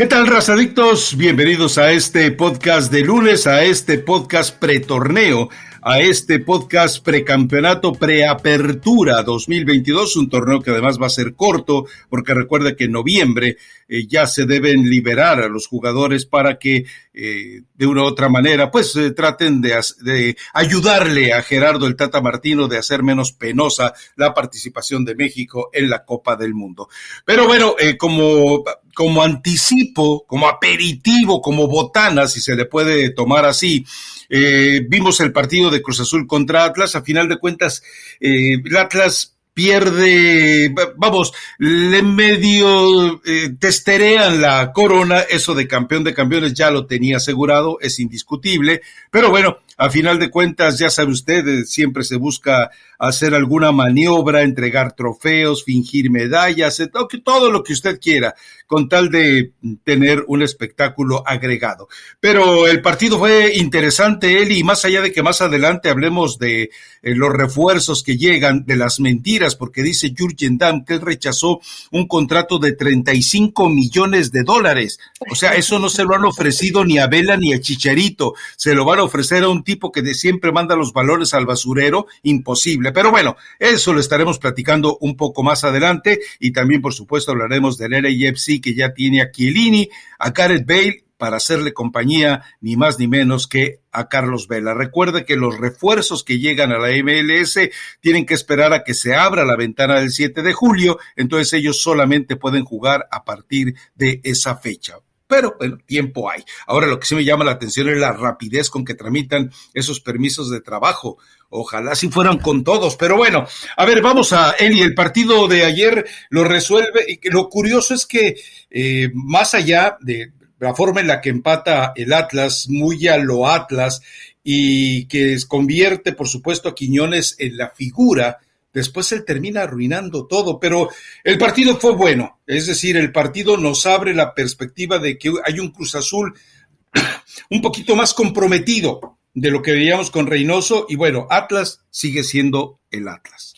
¿Qué tal, razadictos? Bienvenidos a este podcast de lunes, a este podcast pretorneo, a este podcast precampeonato, preapertura 2022, un torneo que además va a ser corto, porque recuerda que en noviembre eh, ya se deben liberar a los jugadores para que eh, de una u otra manera, pues eh, traten de, de, ayudarle a Gerardo el Tata Martino de hacer menos penosa la participación de México en la Copa del Mundo. Pero bueno, como como anticipo, como aperitivo, como botana, si se le puede tomar así. Eh, vimos el partido de Cruz Azul contra Atlas. A final de cuentas, eh, el Atlas pierde, vamos, le medio eh, testerean la corona, eso de campeón de campeones ya lo tenía asegurado, es indiscutible, pero bueno, a final de cuentas, ya sabe usted, eh, siempre se busca hacer alguna maniobra, entregar trofeos, fingir medallas, eh, todo lo que usted quiera, con tal de tener un espectáculo agregado. Pero el partido fue interesante, Eli, y más allá de que más adelante hablemos de eh, los refuerzos que llegan, de las mentiras, porque dice Jurgen Damm que él rechazó un contrato de 35 millones de dólares. O sea, eso no se lo han ofrecido ni a Vela ni a Chicharito, se lo van a ofrecer a un tipo que de siempre manda los valores al basurero, imposible. Pero bueno, eso lo estaremos platicando un poco más adelante y también, por supuesto, hablaremos del LAFC que ya tiene a Chiellini, a Gareth Bale para hacerle compañía ni más ni menos que a Carlos Vela. Recuerde que los refuerzos que llegan a la MLS tienen que esperar a que se abra la ventana del 7 de julio, entonces ellos solamente pueden jugar a partir de esa fecha pero bueno, tiempo hay. Ahora lo que sí me llama la atención es la rapidez con que tramitan esos permisos de trabajo. Ojalá si fueran con todos, pero bueno, a ver, vamos a Eli, el partido de ayer lo resuelve. y Lo curioso es que eh, más allá de la forma en la que empata el Atlas, muy a lo Atlas, y que convierte, por supuesto, a Quiñones en la figura después él termina arruinando todo, pero el partido fue bueno, es decir, el partido nos abre la perspectiva de que hay un Cruz Azul un poquito más comprometido de lo que veíamos con Reynoso y bueno, Atlas sigue siendo el Atlas.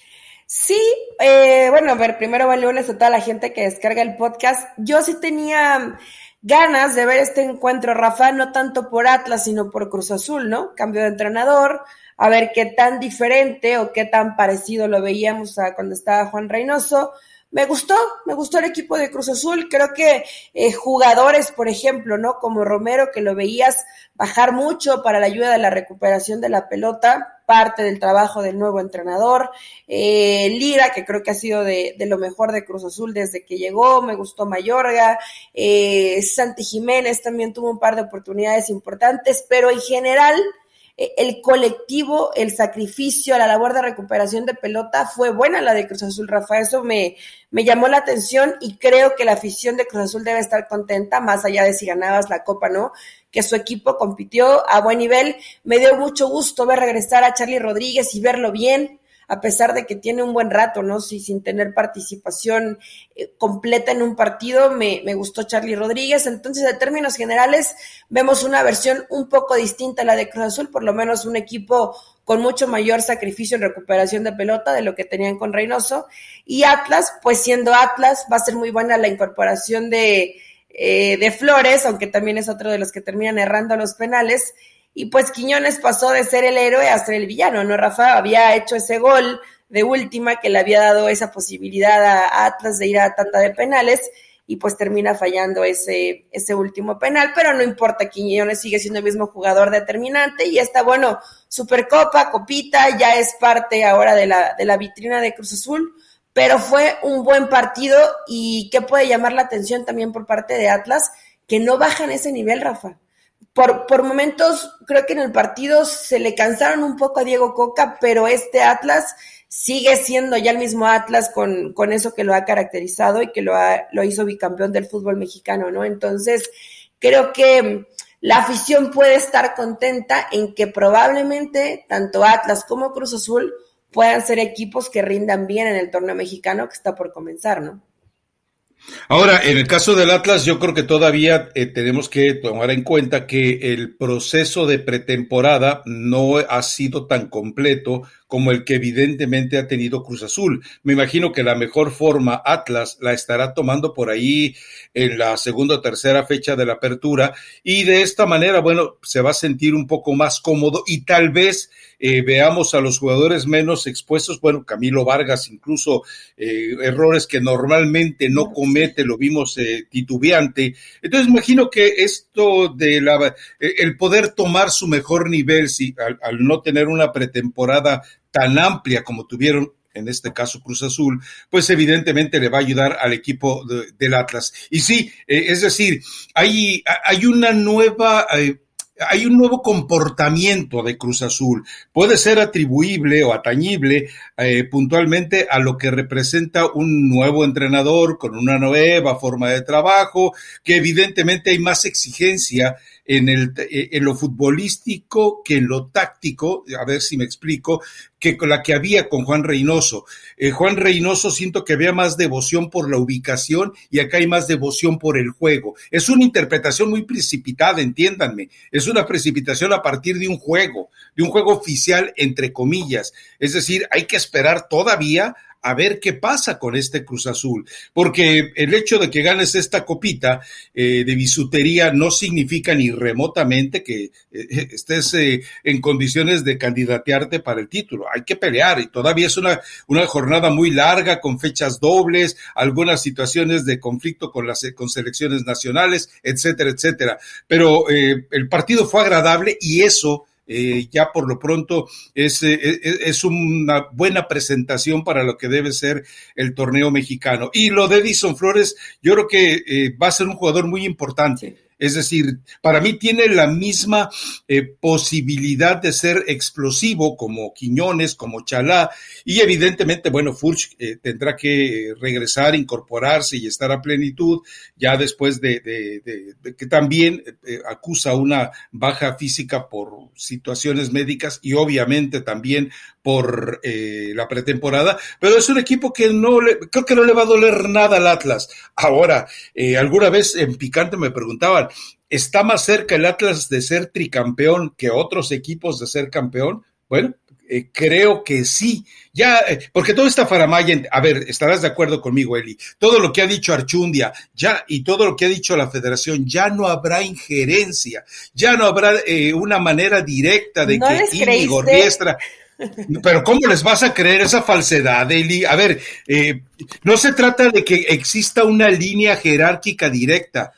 Sí, eh, bueno, a ver, primero va lunes a toda la gente que descarga el podcast. Yo sí tenía ganas de ver este encuentro, Rafa, no tanto por Atlas, sino por Cruz Azul, ¿no? Cambio de entrenador, a ver qué tan diferente o qué tan parecido lo veíamos a cuando estaba Juan Reynoso. Me gustó, me gustó el equipo de Cruz Azul. Creo que eh, jugadores, por ejemplo, ¿no? Como Romero, que lo veías bajar mucho para la ayuda de la recuperación de la pelota, parte del trabajo del nuevo entrenador. Eh, Lira, que creo que ha sido de, lo mejor de Cruz Azul desde que llegó. Me gustó Mayorga. Eh, Santi Jiménez también tuvo un par de oportunidades importantes, pero en general el colectivo, el sacrificio, la labor de recuperación de pelota fue buena la de Cruz Azul, Rafa. Eso me, me llamó la atención y creo que la afición de Cruz Azul debe estar contenta, más allá de si ganabas la copa, ¿no? Que su equipo compitió a buen nivel. Me dio mucho gusto ver regresar a Charlie Rodríguez y verlo bien a pesar de que tiene un buen rato, ¿no? Sí, sin tener participación eh, completa en un partido, me, me, gustó Charlie Rodríguez. Entonces, en términos generales, vemos una versión un poco distinta a la de Cruz Azul, por lo menos un equipo con mucho mayor sacrificio en recuperación de pelota de lo que tenían con Reynoso. Y Atlas, pues siendo Atlas, va a ser muy buena la incorporación de, eh, de Flores, aunque también es otro de los que terminan errando los penales. Y pues Quiñones pasó de ser el héroe a ser el villano, ¿no? Rafa había hecho ese gol de última que le había dado esa posibilidad a Atlas de ir a tanda de penales y pues termina fallando ese, ese último penal, pero no importa, Quiñones sigue siendo el mismo jugador determinante y está bueno, Supercopa, Copita, ya es parte ahora de la, de la vitrina de Cruz Azul, pero fue un buen partido y que puede llamar la atención también por parte de Atlas, que no bajan ese nivel, Rafa por, por momentos creo que en el partido se le cansaron un poco a Diego Coca, pero este Atlas sigue siendo ya el mismo Atlas con, con eso que lo ha caracterizado y que lo, ha, lo hizo bicampeón del fútbol mexicano, ¿no? Entonces, creo que la afición puede estar contenta en que probablemente tanto Atlas como Cruz Azul puedan ser equipos que rindan bien en el torneo mexicano que está por comenzar, ¿no? Ahora, en el caso del Atlas, yo creo que todavía eh, tenemos que tomar en cuenta que el proceso de pretemporada no ha sido tan completo como el que evidentemente ha tenido Cruz Azul. Me imagino que la mejor forma Atlas la estará tomando por ahí en la segunda o tercera fecha de la apertura y de esta manera, bueno, se va a sentir un poco más cómodo y tal vez eh, veamos a los jugadores menos expuestos, bueno, Camilo Vargas incluso eh, errores que normalmente no comete, lo vimos eh, titubeante. Entonces imagino que esto de la, el poder tomar su mejor nivel, si, al no tener una pretemporada tan amplia como tuvieron en este caso Cruz Azul, pues evidentemente le va a ayudar al equipo del Atlas. Y sí, eh, es decir, hay, hay una nueva... Eh, hay un nuevo comportamiento de Cruz Azul. Puede ser atribuible o atañible eh, puntualmente a lo que representa un nuevo entrenador con una nueva forma de trabajo, que evidentemente hay más exigencia eh, en lo futbolístico que en lo táctico, a ver si me explico, que con la que había con Juan Reynoso. Eh, Juan Reynoso siento que había más devoción por la ubicación y acá hay más devoción por el juego. Es una interpretación muy precipitada, entiéndanme. Es una precipitación a partir de un juego, de un juego oficial, entre comillas. Es decir, hay que esperar todavía a ver qué pasa con este Cruz Azul, porque el hecho de que ganes esta copita eh, de bisutería no significa ni remotamente que eh, estés eh, en condiciones de candidatearte para el título. Hay que pelear y todavía es una, una jornada muy larga con fechas dobles, algunas situaciones de conflicto con las con selecciones nacionales, etcétera, etcétera. Pero el partido fue agradable y eso eh, ya por lo pronto es, eh, es, una buena presentación para lo que debe ser el torneo mexicano. Y lo de Edison Flores, yo creo que eh, va a ser un jugador muy importante. Es decir, para mí tiene la misma eh, posibilidad de ser explosivo como Quiñones, como Chalá, y evidentemente, bueno, Furch eh, tendrá que regresar, incorporarse y estar a plenitud, ya después de, que también eh, acusa una baja física por situaciones médicas y obviamente también por la pretemporada, pero es un equipo que no le, creo que no le va a doler nada al Atlas. Ahora, alguna vez en Picante me preguntaban, ¿Está más cerca el Atlas de ser tricampeón que otros equipos de ser campeón? Bueno, eh, creo que sí. Ya, eh, porque toda esta faramaya, a ver, estarás de acuerdo conmigo, Eli. Todo lo que ha dicho Archundia, ya, y todo lo que ha dicho la Federación, ya no habrá injerencia, ya no habrá eh, una manera directa de que Íñigo Riestra. Pero ¿cómo les vas a creer esa falsedad, Eli? A ver, no se trata de que exista una línea jerárquica directa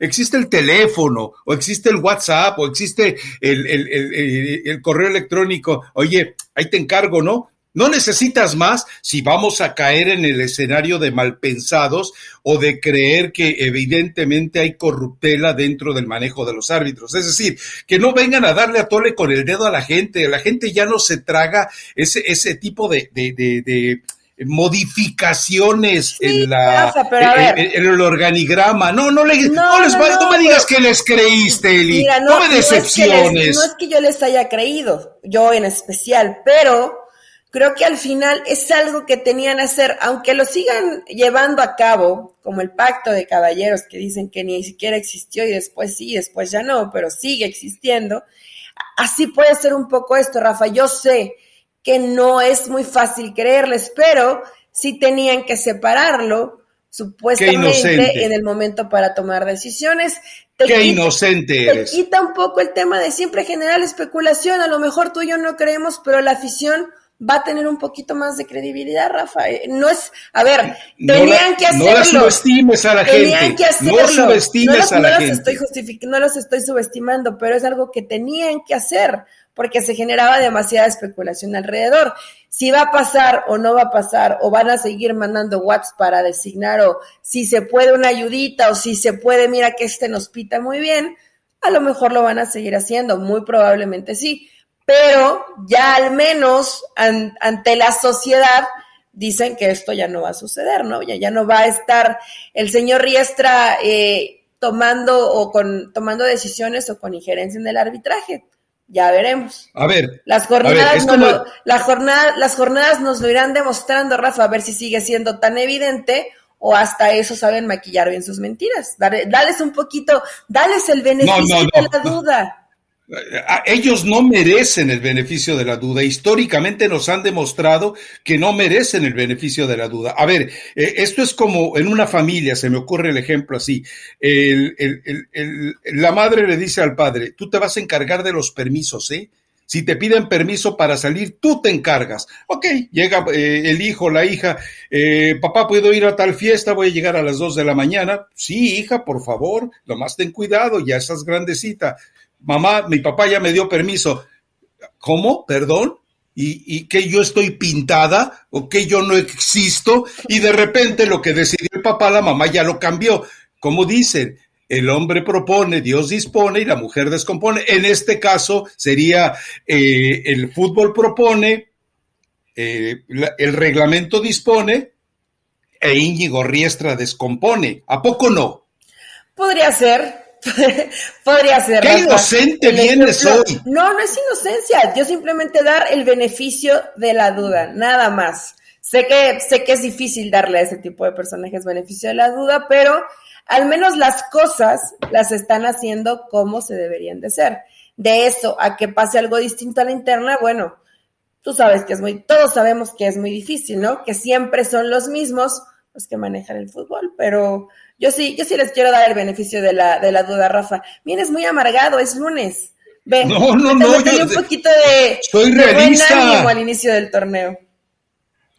existe el teléfono, o existe el WhatsApp, o existe el, correo electrónico. Oye, ahí te encargo, ¿no? No necesitas más si vamos a caer en el escenario de malpensados o de creer que evidentemente hay corruptela dentro del manejo de los árbitros. Es decir, que no vengan a darle a tole con el dedo a la gente. La gente ya no se traga ese, ese tipo de, de modificaciones en la en, el organigrama. No, no, le, no, les no, me digas que les creíste, Eli. no, me decepciones. no es que yo les haya creído, yo en especial, pero creo que al final es algo que tenían que hacer, aunque lo sigan llevando a cabo, como el pacto de caballeros que dicen que ni siquiera existió y después sí, después ya no, pero sigue existiendo. Así puede ser un poco esto, Rafa. Yo sé que no es muy fácil creerles, pero sí tenían que separarlo supuestamente en el momento para tomar decisiones. Qué inocente eres. Te quita un poco el tema de siempre generar especulación, a lo mejor tú y yo no creemos, pero la afición va a tener un poquito más de credibilidad, Rafa. Eh, no es, a ver, tenían que hacerlo. No la subestimes a la tenían Que hacerlo. No subestimes a la gente. Estoy no los estoy subestimando, pero es algo que tenían que hacer porque se generaba demasiada especulación alrededor. Si va a pasar o no va a pasar, o van a seguir mandando WhatsApp para designar, o si se puede una ayudita, o si se puede, mira que este nos pita muy bien, a lo mejor lo van a seguir haciendo, muy probablemente sí, pero ya al menos ante la sociedad dicen que esto ya no va a suceder, ¿no? Ya, ya no va a estar el señor Riestra eh, tomando o con tomando decisiones o con injerencia en el arbitraje. Ya veremos. A ver. Las jornadas, la jornada, las jornadas nos lo irán demostrando, Rafa, a ver si sigue siendo tan evidente o hasta eso saben maquillar bien sus mentiras. dales un poquito, dales el beneficio de la duda. Ellos no merecen el beneficio de la duda. Históricamente nos han demostrado que no merecen el beneficio de la duda. A ver, eh, esto es como en una familia, se me ocurre el ejemplo así. la madre le dice al padre, tú te vas a encargar de los permisos, ¿eh? Si te piden permiso para salir, tú te encargas. Ok, llega eh, el hijo, la hija, eh, papá, ¿puedo ir a tal fiesta? Voy a llegar a las dos de la mañana. Sí, hija, por favor, nomás ten cuidado, ya estás grandecita. Mamá, mi papá ya me dio permiso. ¿Cómo? ¿Perdón? ¿Y, y que yo estoy pintada o que yo no existo? Y de repente lo que decidió el papá, la mamá ya lo cambió. Como dicen, el hombre propone, Dios dispone y la mujer descompone. En este caso sería eh, el fútbol propone, eh, el reglamento dispone e Íñigo Riestra descompone. ¿A poco no? Podría ser. Podría ser. Qué inocente vienes hoy. No, no es inocencia. Yo simplemente dar el beneficio de la duda, nada más. Sé que, sé que es difícil darle a ese tipo de personajes beneficio de la duda, pero al menos las cosas las están haciendo como se deberían de ser. De eso a que pase algo distinto a la interna, bueno, tú sabes que es muy, todos sabemos que es muy difícil, ¿no? Que siempre son los mismos los que manejan el fútbol, pero yo sí, yo sí les quiero dar el beneficio de la, de la duda, Rafa. Vienes muy amargado, es lunes. Ve, no, no, no, yo un poquito de, soy realista. al inicio del torneo.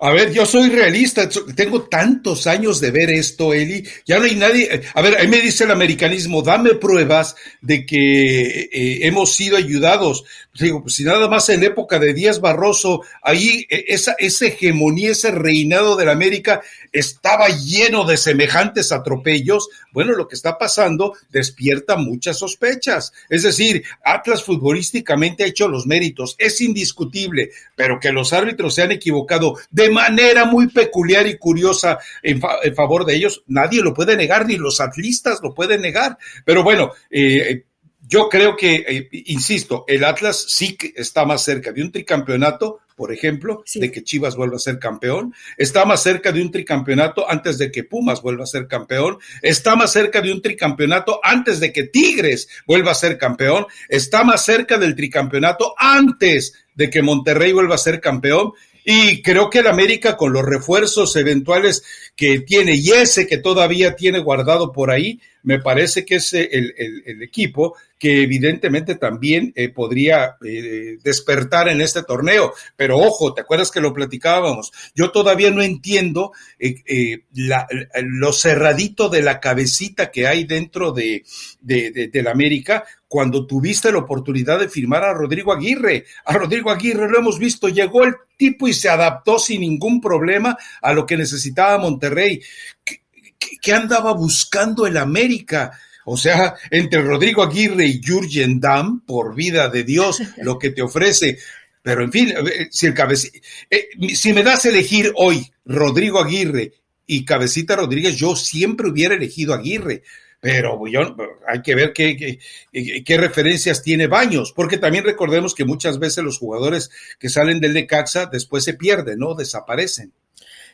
A ver, yo soy realista, tengo tantos años de ver esto, Eli, ya no hay nadie, a ver, ahí me dice el americanismo, dame pruebas de que eh, hemos sido ayudados. Digo, si nada más en época de Díaz Barroso, ahí e, esa, esa hegemonía, ese reinado de la América estaba lleno de semejantes atropellos. Bueno, lo que está pasando despierta muchas sospechas. Es decir, Atlas futbolísticamente ha hecho los méritos, es indiscutible, pero que los árbitros se han equivocado de manera muy peculiar y curiosa en, favor de ellos, nadie lo puede negar, ni los atlistas lo pueden negar. Pero bueno, eh, yo creo que, eh, insisto, el Atlas sí que está más cerca de un tricampeonato, por ejemplo, de que Chivas vuelva a ser campeón, está más cerca de un tricampeonato antes de que Pumas vuelva a ser campeón, está más cerca de un tricampeonato antes de que Tigres vuelva a ser campeón, está más cerca del tricampeonato antes de que Monterrey vuelva a ser campeón. Y creo que el América con los refuerzos eventuales que tiene y ese que todavía tiene guardado por ahí, me parece que es el, el, equipo que evidentemente también eh, podría eh, despertar en este torneo. Pero ojo, ¿te acuerdas que lo platicábamos? Yo todavía no entiendo eh, la, lo cerradito de la cabecita que hay dentro de, de, de, de la América cuando tuviste la oportunidad de firmar a Rodrigo Aguirre. A Rodrigo Aguirre lo hemos visto, llegó el tipo y se adaptó sin ningún problema a lo que necesitaba Monterrey. ¿Qué, andaba buscando el América? O sea, entre Rodrigo Aguirre y Jurgen Damm, por vida de Dios, lo que te ofrece. Pero en fin, si el eh, si me das a elegir hoy Rodrigo Aguirre y Cabecita Rodríguez, yo siempre hubiera elegido Aguirre. Pero yo, hay que ver qué, qué, qué, referencias tiene Baños, porque también recordemos que muchas veces los jugadores que salen del Necaxa después se pierden, ¿no? Desaparecen.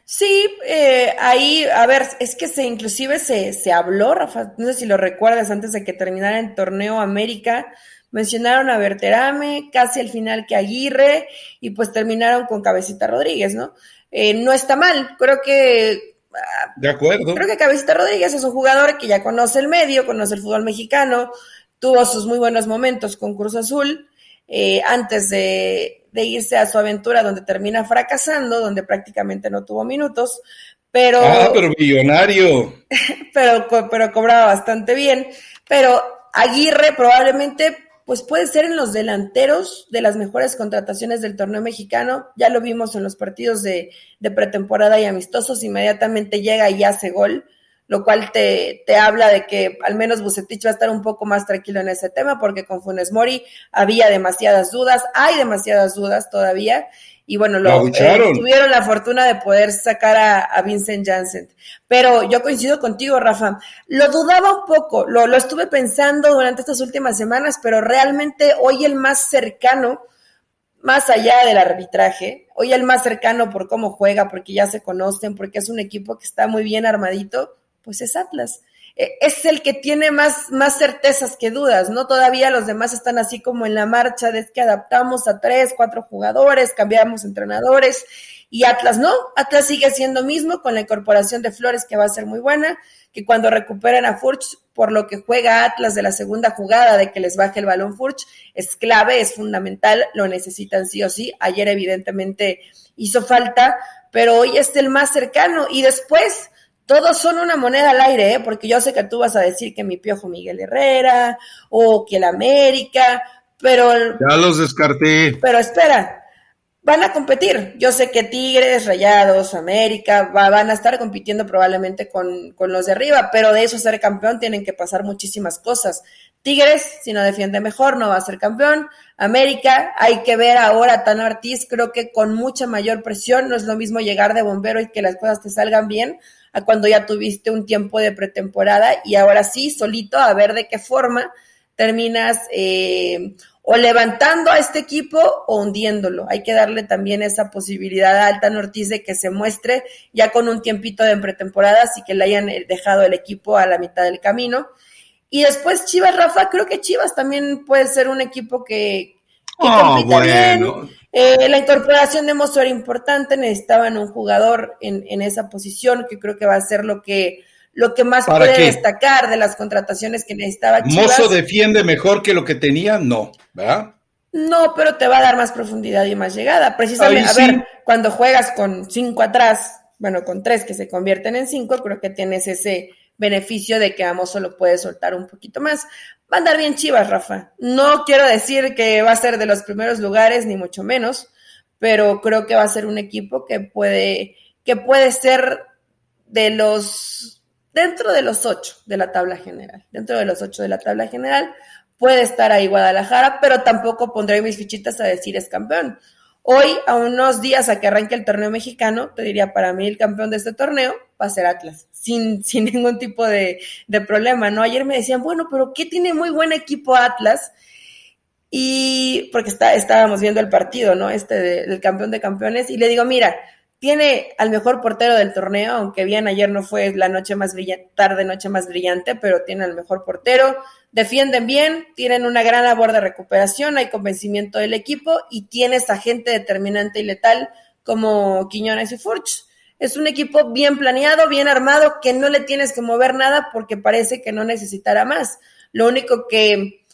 Sí, eh, ahí, a ver, es que se inclusive se, se habló, Rafa, no sé si lo recuerdas, antes de que terminara el torneo América, mencionaron a Berterame, casi al final que Aguirre, y pues terminaron con Cabecita Rodríguez, ¿no? Eh, no está mal, creo que... Ah, de acuerdo. Creo que Cabecita Rodríguez es un jugador que ya conoce el medio, conoce el fútbol mexicano, tuvo sus muy buenos momentos con Cruz Azul, eh, antes de, de irse a su aventura donde termina fracasando, donde prácticamente no tuvo minutos, pero... Ah, pero millonario. pero, pero cobraba bastante bien. Pero Aguirre probablemente pues puede ser en los delanteros de las mejores contrataciones del torneo mexicano. Ya lo vimos en los partidos de, de pretemporada y amistosos, inmediatamente llega y hace gol lo cual te, te, habla de que al menos Bucetich va a estar un poco más tranquilo en ese tema, porque con Funes Mori había demasiadas dudas, hay demasiadas dudas todavía, y bueno, lo, eh, tuvieron la fortuna de poder sacar a, a, Vincent Janssen. Pero yo coincido contigo, Rafa, lo dudaba un poco, lo, lo estuve pensando durante estas últimas semanas, pero realmente hoy el más cercano, más allá del arbitraje, hoy el más cercano por cómo juega, porque ya se conocen, porque es un equipo que está muy bien armadito, pues es Atlas. eh, es el que tiene más, más certezas que dudas, ¿no? Todavía los demás están así como en la marcha de que adaptamos a tres, cuatro jugadores, cambiamos entrenadores y Atlas no, Atlas sigue siendo mismo con la incorporación de Flores que va a ser muy buena, que cuando recuperen a Furch, por lo que juega Atlas de la segunda jugada de que les baje el balón Furch, es clave, es fundamental, lo necesitan sí o sí. Ayer evidentemente hizo falta, pero hoy es el más cercano y después todos son una moneda al aire, ¿eh? porque yo sé que tú vas a decir que mi piojo Miguel Herrera o que el América, pero... Ya los descarté. Pero espera, van a competir. Yo sé que Tigres, Rayados, América van a estar compitiendo probablemente con, con, los de arriba, pero de eso ser campeón tienen que pasar muchísimas cosas. Tigres, si no defiende mejor, no va a ser campeón. América, hay que ver ahora a Tan Ortiz, creo que con mucha mayor presión, no es lo mismo llegar de bombero y que las cosas te salgan bien a cuando ya tuviste un tiempo de pretemporada y ahora sí, solito, a ver de qué forma terminas eh, o levantando a este equipo o hundiéndolo. Hay que darle también esa posibilidad a Alta Ortiz de que se muestre ya con un tiempito de pretemporada, así que le hayan eh, dejado el equipo a la mitad del camino. Y después Chivas, Rafa, creo que Chivas también puede ser un equipo que, que oh, bueno. Eh, la incorporación de Mozo era importante, necesitaban un jugador en, en esa posición, que creo que va a ser lo que lo que más puede destacar de las contrataciones que necesitaba Chivas. ¿Mozo defiende mejor que lo que tenía? No, ¿verdad? No, pero te va a dar más profundidad y más llegada. Precisamente, a ver, cuando juegas con cinco atrás, bueno, con tres que se convierten en cinco, creo que tienes ese beneficio de que a Mozo lo puedes soltar un poquito más. Va a andar bien Chivas, Rafa. No quiero decir que va a ser de los primeros lugares, ni mucho menos, pero creo que va a ser un equipo que puede, que puede ser de los dentro de los ocho de la tabla general. Dentro de los ocho de la tabla general puede estar ahí Guadalajara, pero tampoco pondré mis fichitas a decir es campeón. Hoy, a unos días a que arranque el torneo mexicano, te diría, para mí el campeón de este torneo va a ser Atlas, sin, sin ningún tipo de, de problema, ¿no? Ayer me decían, bueno, pero ¿qué tiene muy buen equipo Atlas? Y porque está, estábamos viendo el partido, ¿no? Este del campeón de campeones, y le digo, mira, tiene al mejor portero del torneo, aunque bien ayer no fue la noche más brillante, tarde noche más brillante, pero tiene al mejor portero. Defienden bien, tienen una gran labor de recuperación, hay convencimiento del equipo y tienes a gente determinante y letal como Quiñones y Furch. Es un equipo bien planeado, bien armado, que no le tienes que mover nada porque parece que no necesitará más. Lo único que,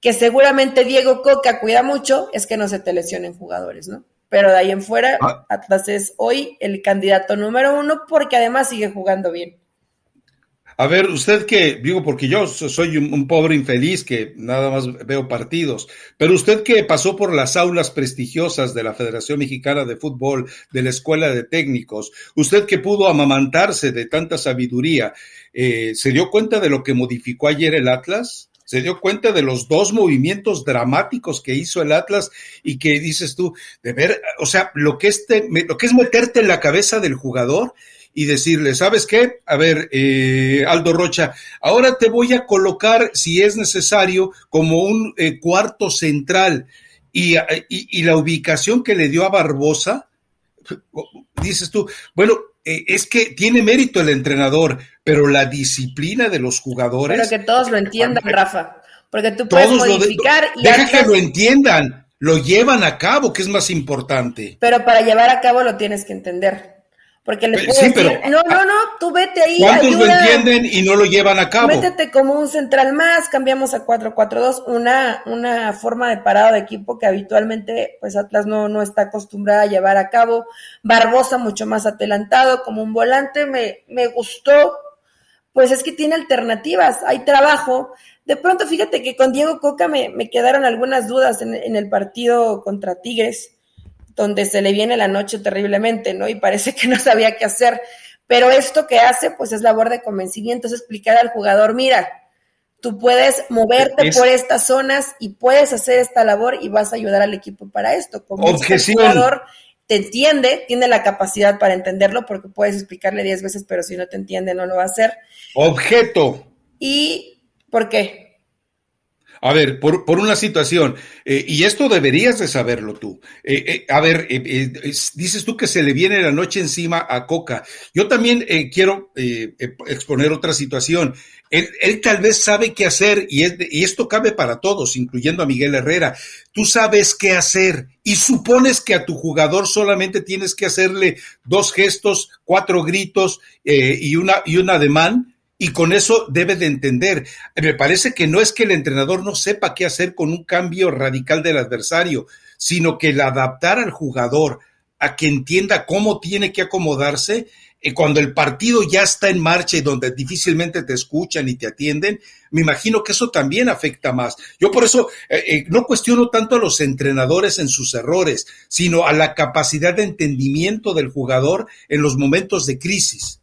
que seguramente Diego Coca cuida mucho es que no se te lesionen jugadores, ¿no? pero de ahí en fuera, ah. Atlas es hoy el candidato número uno porque además sigue jugando bien. A ver, usted que, digo, porque yo soy un, pobre infeliz que nada más veo partidos, pero usted que pasó por las aulas prestigiosas de la Federación Mexicana de Fútbol, de la Escuela de Técnicos, usted que pudo amamantarse de tanta sabiduría, eh, ¿se dio cuenta de lo que modificó ayer el Atlas? se dio cuenta de los dos movimientos dramáticos que hizo el Atlas y que dices tú, de ver, o sea, lo que, este, lo que es meterte en la cabeza del jugador y decirle, ¿sabes qué? A ver, eh, Aldo Rocha, ahora te voy a colocar, si es necesario, como un eh, cuarto central. Y, y, y, la ubicación que le dio a Barbosa, dices tú, bueno, eh, es que tiene mérito el entrenador, pero la disciplina de los jugadores. Pero que todos lo entiendan, Rafa. Porque tú puedes modificar y. Deja que lo entiendan, lo llevan a cabo, que es más importante. Pero para llevar a cabo lo tienes que entender. Porque le puedes decir, no, no, no, tú vete ahí. ¿Cuántos lo entienden y no lo llevan a cabo? Métete como un central más, cambiamos a 4-4-2, una, una forma de parado de equipo que habitualmente pues Atlas no, no está acostumbrada a llevar a cabo. Barbosa mucho más adelantado, como un volante, me, me gustó. Pues es que tiene alternativas, hay trabajo. De pronto, fíjate que con Diego Coca me, me quedaron algunas dudas en, en el partido contra Tigres donde se le viene la noche terriblemente, ¿no? Y parece que no sabía qué hacer. Pero esto que hace, pues es labor de convencimiento, es explicar al jugador, mira, tú puedes moverte por estas zonas y puedes hacer esta labor y vas a ayudar al equipo para esto. Como el jugador te entiende, tiene la capacidad para entenderlo porque puedes explicarle diez veces, pero si no te entiende no lo va a hacer. Objeto. ¿Y por qué? A ver, por, por una situación, eh, y esto deberías de saberlo tú. Eh, eh, a ver, dices tú que se le viene la noche encima a Coca. Yo también quiero exponer otra situación. Él, él, tal vez sabe qué hacer y, y esto cabe para todos, incluyendo a Miguel Herrera. Tú sabes qué hacer y supones que a tu jugador solamente tienes que hacerle dos gestos, cuatro gritos y, una, y un ademán y con eso debe de entender. Me parece que no es que el entrenador no sepa qué hacer con un cambio radical del adversario, sino que el adaptar al jugador a que entienda cómo tiene que acomodarse, eh, cuando el partido ya está en marcha y donde difícilmente te escuchan y te atienden, me imagino que eso también afecta más. Yo por eso eh, eh, no cuestiono tanto a los entrenadores en sus errores, sino a la capacidad de entendimiento del jugador en los momentos de crisis.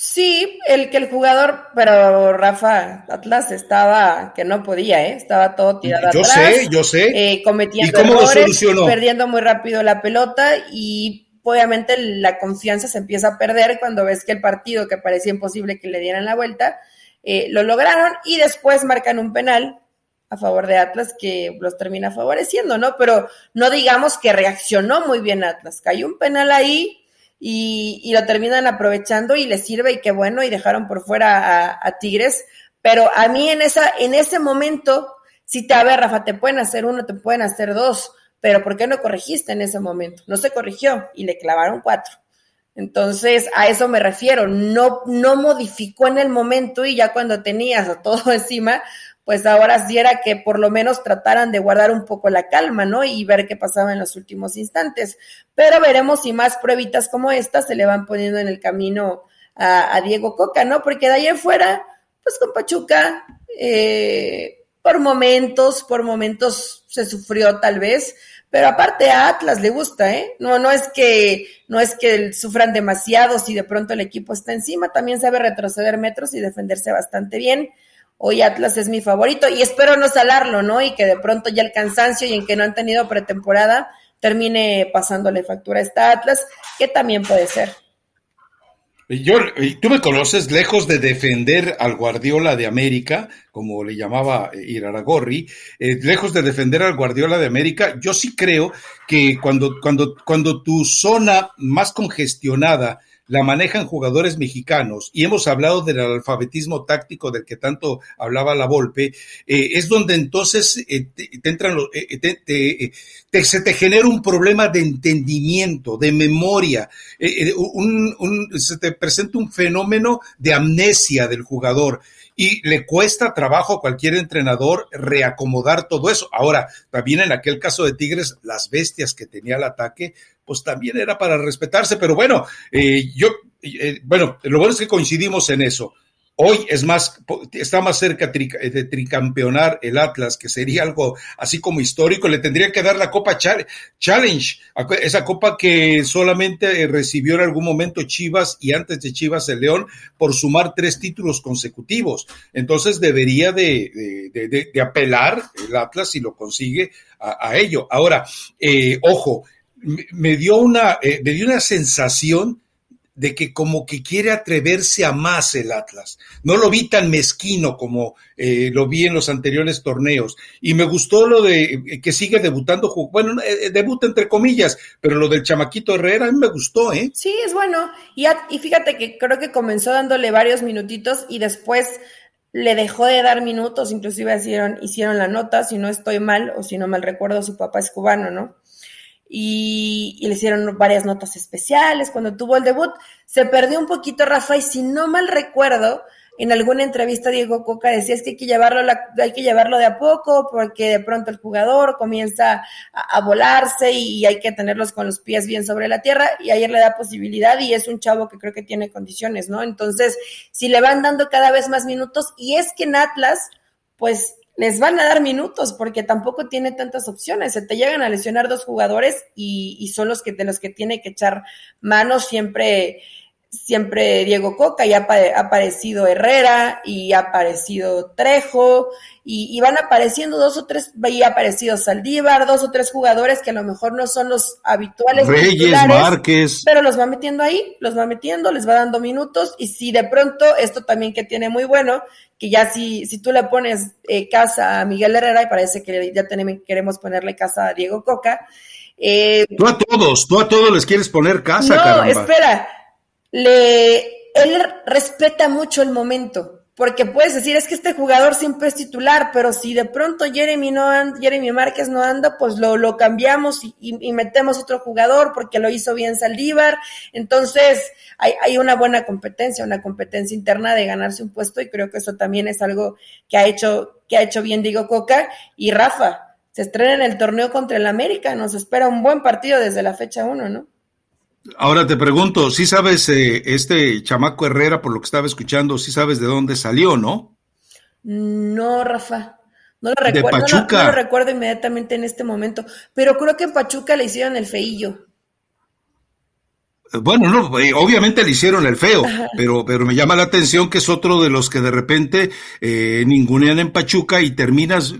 Sí, el que el jugador, pero Rafa Atlas estaba que no podía, ¿eh? estaba todo tirado yo atrás. Yo sé, yo sé. Eh, cometiendo errores, perdiendo muy rápido la pelota y obviamente la confianza se empieza a perder cuando ves que el partido que parecía imposible que le dieran la vuelta, eh, lo lograron y después marcan un penal a favor de Atlas que los termina favoreciendo, ¿no? Pero no digamos que reaccionó muy bien Atlas. Cayó un penal ahí y, lo terminan aprovechando y les sirve y qué bueno y dejaron por fuera a, Tigres. Pero a mí en, esa, en ese momento, si te, a ver, Rafa, te pueden hacer uno, te pueden hacer dos, pero ¿por qué no corregiste en ese momento? No se corrigió y le clavaron cuatro. Entonces, a eso me refiero, no, no modificó en el momento y ya cuando tenías todo encima, pues ahora sí era que por lo menos trataran de guardar un poco la calma, ¿no? Y ver qué pasaba en los últimos instantes. Pero veremos si más pruebitas como esta se le van poniendo en el camino a, Diego Coca, ¿no? Porque de ahí en fuera, pues con Pachuca, eh, por momentos, por momentos se sufrió tal vez, pero aparte a Atlas le gusta, ¿eh? No, no es que, no es que sufran demasiado si de pronto el equipo está encima, también sabe retroceder metros y defenderse bastante bien hoy Atlas es mi favorito y espero no salarlo, ¿no? Y que de pronto ya el cansancio y en que no han tenido pretemporada termine pasándole factura a esta Atlas, que también puede ser. Yo, tú me conoces, lejos de defender al Guardiola de América, como le llamaba Iraragorri, eh, lejos de defender al Guardiola de América, yo sí creo que cuando, cuando, cuando tu zona más congestionada la manejan jugadores mexicanos y hemos hablado del alfabetismo táctico del que tanto hablaba la Volpe, eh, es donde entonces eh, te, entran eh, se te genera un problema de entendimiento, de memoria, se te presenta un fenómeno de amnesia del jugador y le cuesta trabajo a cualquier entrenador reacomodar todo eso. Ahora, también en aquel caso de Tigres, las bestias que tenía el ataque, pues también era para respetarse, pero bueno, eh, yo, eh, bueno, lo bueno es que coincidimos en eso. Hoy es más, está más cerca de tricampeonar el Atlas, que sería algo así como histórico. Le tendría que dar la Copa Challenge, esa copa que solamente recibió en algún momento Chivas y antes de Chivas el León por sumar tres títulos consecutivos. Entonces debería de, apelar el Atlas si lo consigue a, ello. Ahora, eh, ojo, me dio una, eh, me dio una sensación de que como que quiere atreverse a más el Atlas. No lo vi tan mezquino como eh, lo vi en los anteriores torneos. Y me gustó lo de eh, que sigue debutando, bueno, eh, debuta entre comillas, pero lo del chamaquito Herrera a mí me gustó, ¿eh? Sí, es bueno. Y, y fíjate que creo que comenzó dándole varios minutitos y después le dejó de dar minutos, inclusive hicieron, hicieron la nota, si no estoy mal o si no mal recuerdo, su papá es cubano, ¿no? Y, le hicieron varias notas especiales. Cuando tuvo el debut, se perdió un poquito Rafa y si no mal recuerdo, en alguna entrevista Diego Coca decía es que hay que llevarlo, hay que llevarlo de a poco porque de pronto el jugador comienza a, volarse y, hay que tenerlos con los pies bien sobre la tierra y ayer le da posibilidad y es un chavo que creo que tiene condiciones, ¿no? Entonces, si le van dando cada vez más minutos y es que en Atlas, pues les van a dar minutos porque tampoco tiene tantas opciones. Se te llegan a lesionar dos jugadores y, son los que de los que tiene que echar manos siempre siempre Diego Coca y ha, aparecido Herrera y ha aparecido Trejo y, van apareciendo dos o tres, y ha aparecido Saldívar, dos o tres jugadores que a lo mejor no son los habituales. Reyes, Márquez. Pero los va metiendo ahí, los va metiendo, les va dando minutos y si de pronto, esto también que tiene muy bueno, que ya si, si tú le pones eh, casa a Miguel Herrera y parece que ya tenemos, queremos ponerle casa a Diego Coca. Eh, tú a todos, tú a todos les quieres poner casa, no, espera, le, él respeta mucho el momento, porque puedes decir, es que este jugador siempre es titular, pero si de pronto Jeremy, no anda, Jeremy Márquez no anda, pues lo, lo cambiamos y, metemos otro jugador porque lo hizo bien Saldívar. Entonces, hay, hay, una buena competencia, una competencia interna de ganarse un puesto y creo que eso también es algo que ha hecho, que ha hecho bien Diego Coca y Rafa. Se estrena en el torneo contra el América, nos espera un buen partido desde la fecha uno, ¿no? Ahora te pregunto, ¿sí sabes eh, este chamaco Herrera, por lo que estaba escuchando, sí sabes de dónde salió, no? No, Rafa. No lo, recuerdo, no, lo recuerdo inmediatamente en este momento, pero creo que en Pachuca le hicieron el feillo. Bueno, no, eh, obviamente le hicieron el feo, pero, pero me llama la atención que es otro de los que de repente eh, ningunean en Pachuca y terminas,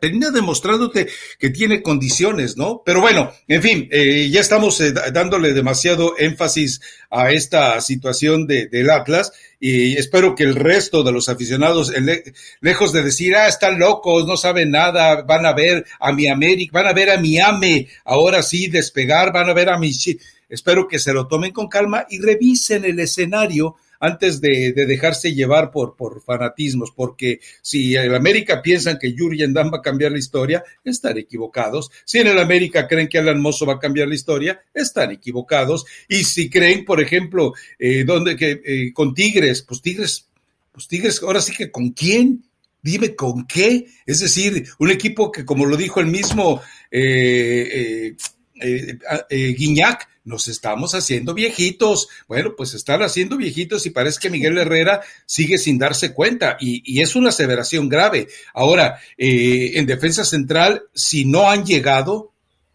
termina demostrándote que tiene condiciones, ¿no? Pero bueno, en fin, eh, ya estamos eh, dándole demasiado énfasis a esta situación de, del Atlas y espero que el resto de los aficionados, lejos de decir, ah, están locos, no saben nada, van a ver a mi América, van a ver a mi AME, ahora sí despegar, van a ver a mi Espero que se lo tomen con calma y revisen el escenario antes de, dejarse llevar por, fanatismos, porque si en América piensan que Yuri Endam va a cambiar la historia, están equivocados. Si en el América creen que Alan Mozo va a cambiar la historia, están equivocados. Y si creen, por ejemplo, eh, donde que eh, con Tigres, pues Tigres, pues Tigres, ahora sí que con quién, dime con qué. Es decir, un equipo que, como lo dijo el mismo eh, Guiñac, nos estamos haciendo viejitos. Bueno, pues están haciendo viejitos y parece que Miguel Herrera sigue sin darse cuenta y, es una aseveración grave. Ahora, eh, en defensa central, si no han llegado,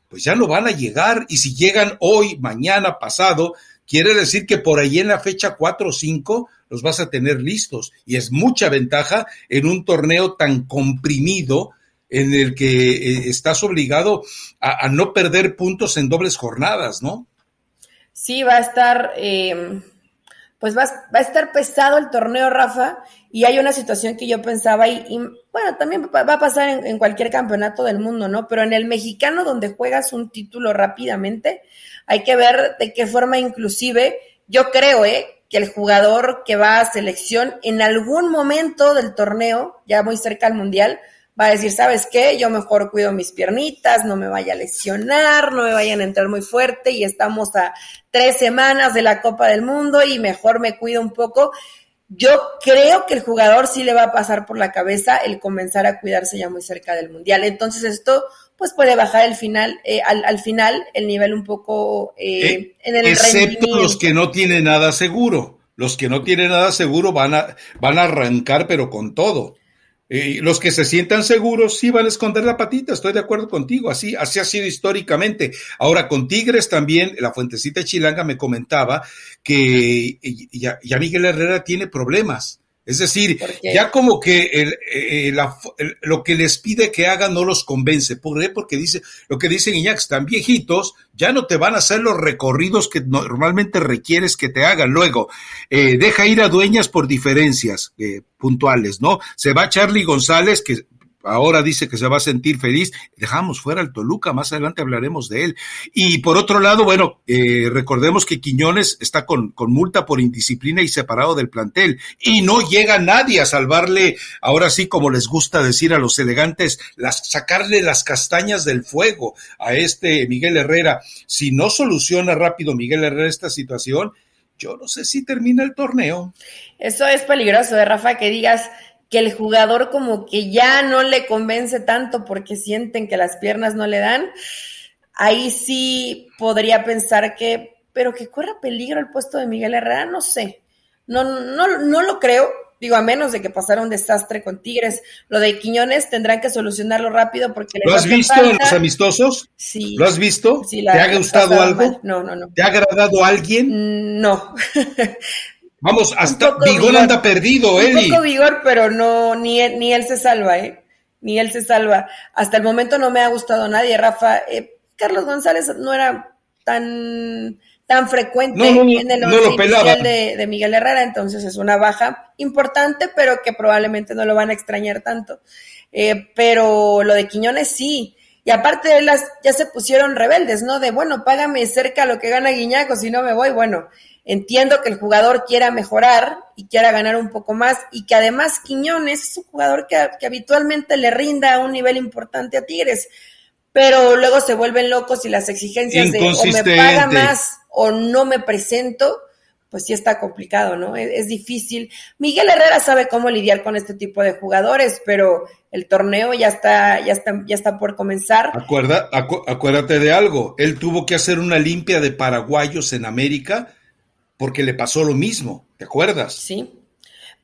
pues ya no van a llegar y si llegan hoy, mañana, pasado, quiere decir que por ahí en la fecha 4 o 5 los vas a tener listos y es mucha ventaja en un torneo tan comprimido en el que eh, estás obligado a, no perder puntos en dobles jornadas, ¿no? sí va a estar, eh, pues va, a estar pesado el torneo, Rafa, y hay una situación que yo pensaba, y, bueno, también va a pasar en, en, cualquier campeonato del mundo, ¿no? Pero en el mexicano, donde juegas un título rápidamente, hay que ver de qué forma inclusive, yo creo, ¿eh? que el jugador que va a selección en algún momento del torneo, ya muy cerca al mundial, va a decir, ¿sabes qué? Yo mejor cuido mis piernitas, no me vaya a lesionar, no me vayan a entrar muy fuerte y estamos a tres semanas de la Copa del Mundo y mejor me cuido un poco. Yo creo que el jugador sí le va a pasar por la cabeza el comenzar a cuidarse ya muy cerca del Mundial. Entonces esto pues puede bajar el final, eh, al, final el nivel un poco eh, eh, en el Excepto los que no tienen nada seguro. Los que no tienen nada seguro van a, van a arrancar pero con todo. Los que se sientan seguros sí van a esconder la patita, estoy de acuerdo contigo, así, así ha sido históricamente. Ahora, con Tigres también, la fuentecita chilanga me comentaba que ya, ya Miguel Herrera tiene problemas es decir, ya como que el, eh, lo que les pide que hagan no los convence. ¿Por qué? Porque dice, lo que dicen Iñak, están viejitos, ya no te van a hacer los recorridos que normalmente requieres que te hagan. Luego, eh, deja ir a dueñas por diferencias eh, puntuales, ¿no? Se va Charlie González, que ahora dice que se va a sentir feliz. Dejamos fuera al Toluca, más adelante hablaremos de él. Y por otro lado, bueno, eh, recordemos que Quiñones está con, con, multa por indisciplina y separado del plantel. Y no llega nadie a salvarle, ahora sí, como les gusta decir a los elegantes, las, sacarle las castañas del fuego a este Miguel Herrera. Si no soluciona rápido Miguel Herrera esta situación, yo no sé si termina el torneo. Eso es peligroso, ¿eh, Rafa, que digas que el jugador como que ya no le convence tanto porque sienten que las piernas no le dan, ahí sí podría pensar que, pero que corra peligro el puesto de Miguel Herrera, no sé. No, no, no lo creo, Digo, a menos de que pasara un desastre con Tigres. Lo de Quiñones tendrán que solucionarlo rápido porque... ¿Lo has visto en los amistosos? Sí. ¿Lo has visto? Sí, ¿Te ha gustado algo? No, no, no. ¿Te ha agradado alguien? No. Vamos, hasta Vigor, anda perdido, Eli. Un poco vigor, pero no, ni él, ni él se salva, ¿eh? Ni él se salva. Hasta el momento no me ha gustado nadie, Rafa. Eh, Carlos González no era tan tan frecuente en el once de, de, Miguel Herrera, entonces es una baja importante, pero que probablemente no lo van a extrañar tanto. Eh, pero lo de Quiñones sí, y aparte de las, ya se pusieron rebeldes, ¿no? De bueno, págame cerca lo que gana Guiñaco, si no me voy, bueno, entiendo que el jugador quiera mejorar y quiera ganar un poco más, y que además Quiñones es un jugador que, que habitualmente le rinda a un nivel importante a Tigres pero luego se vuelven locos y las exigencias de o me paga más o no me presento, pues sí está complicado, ¿no? Es, difícil. Miguel Herrera sabe cómo lidiar con este tipo de jugadores, pero el torneo ya está, ya está, ya está por comenzar. Acuerda, acuérdate de algo, él tuvo que hacer una limpia de paraguayos en América porque le pasó lo mismo, ¿te acuerdas? Sí.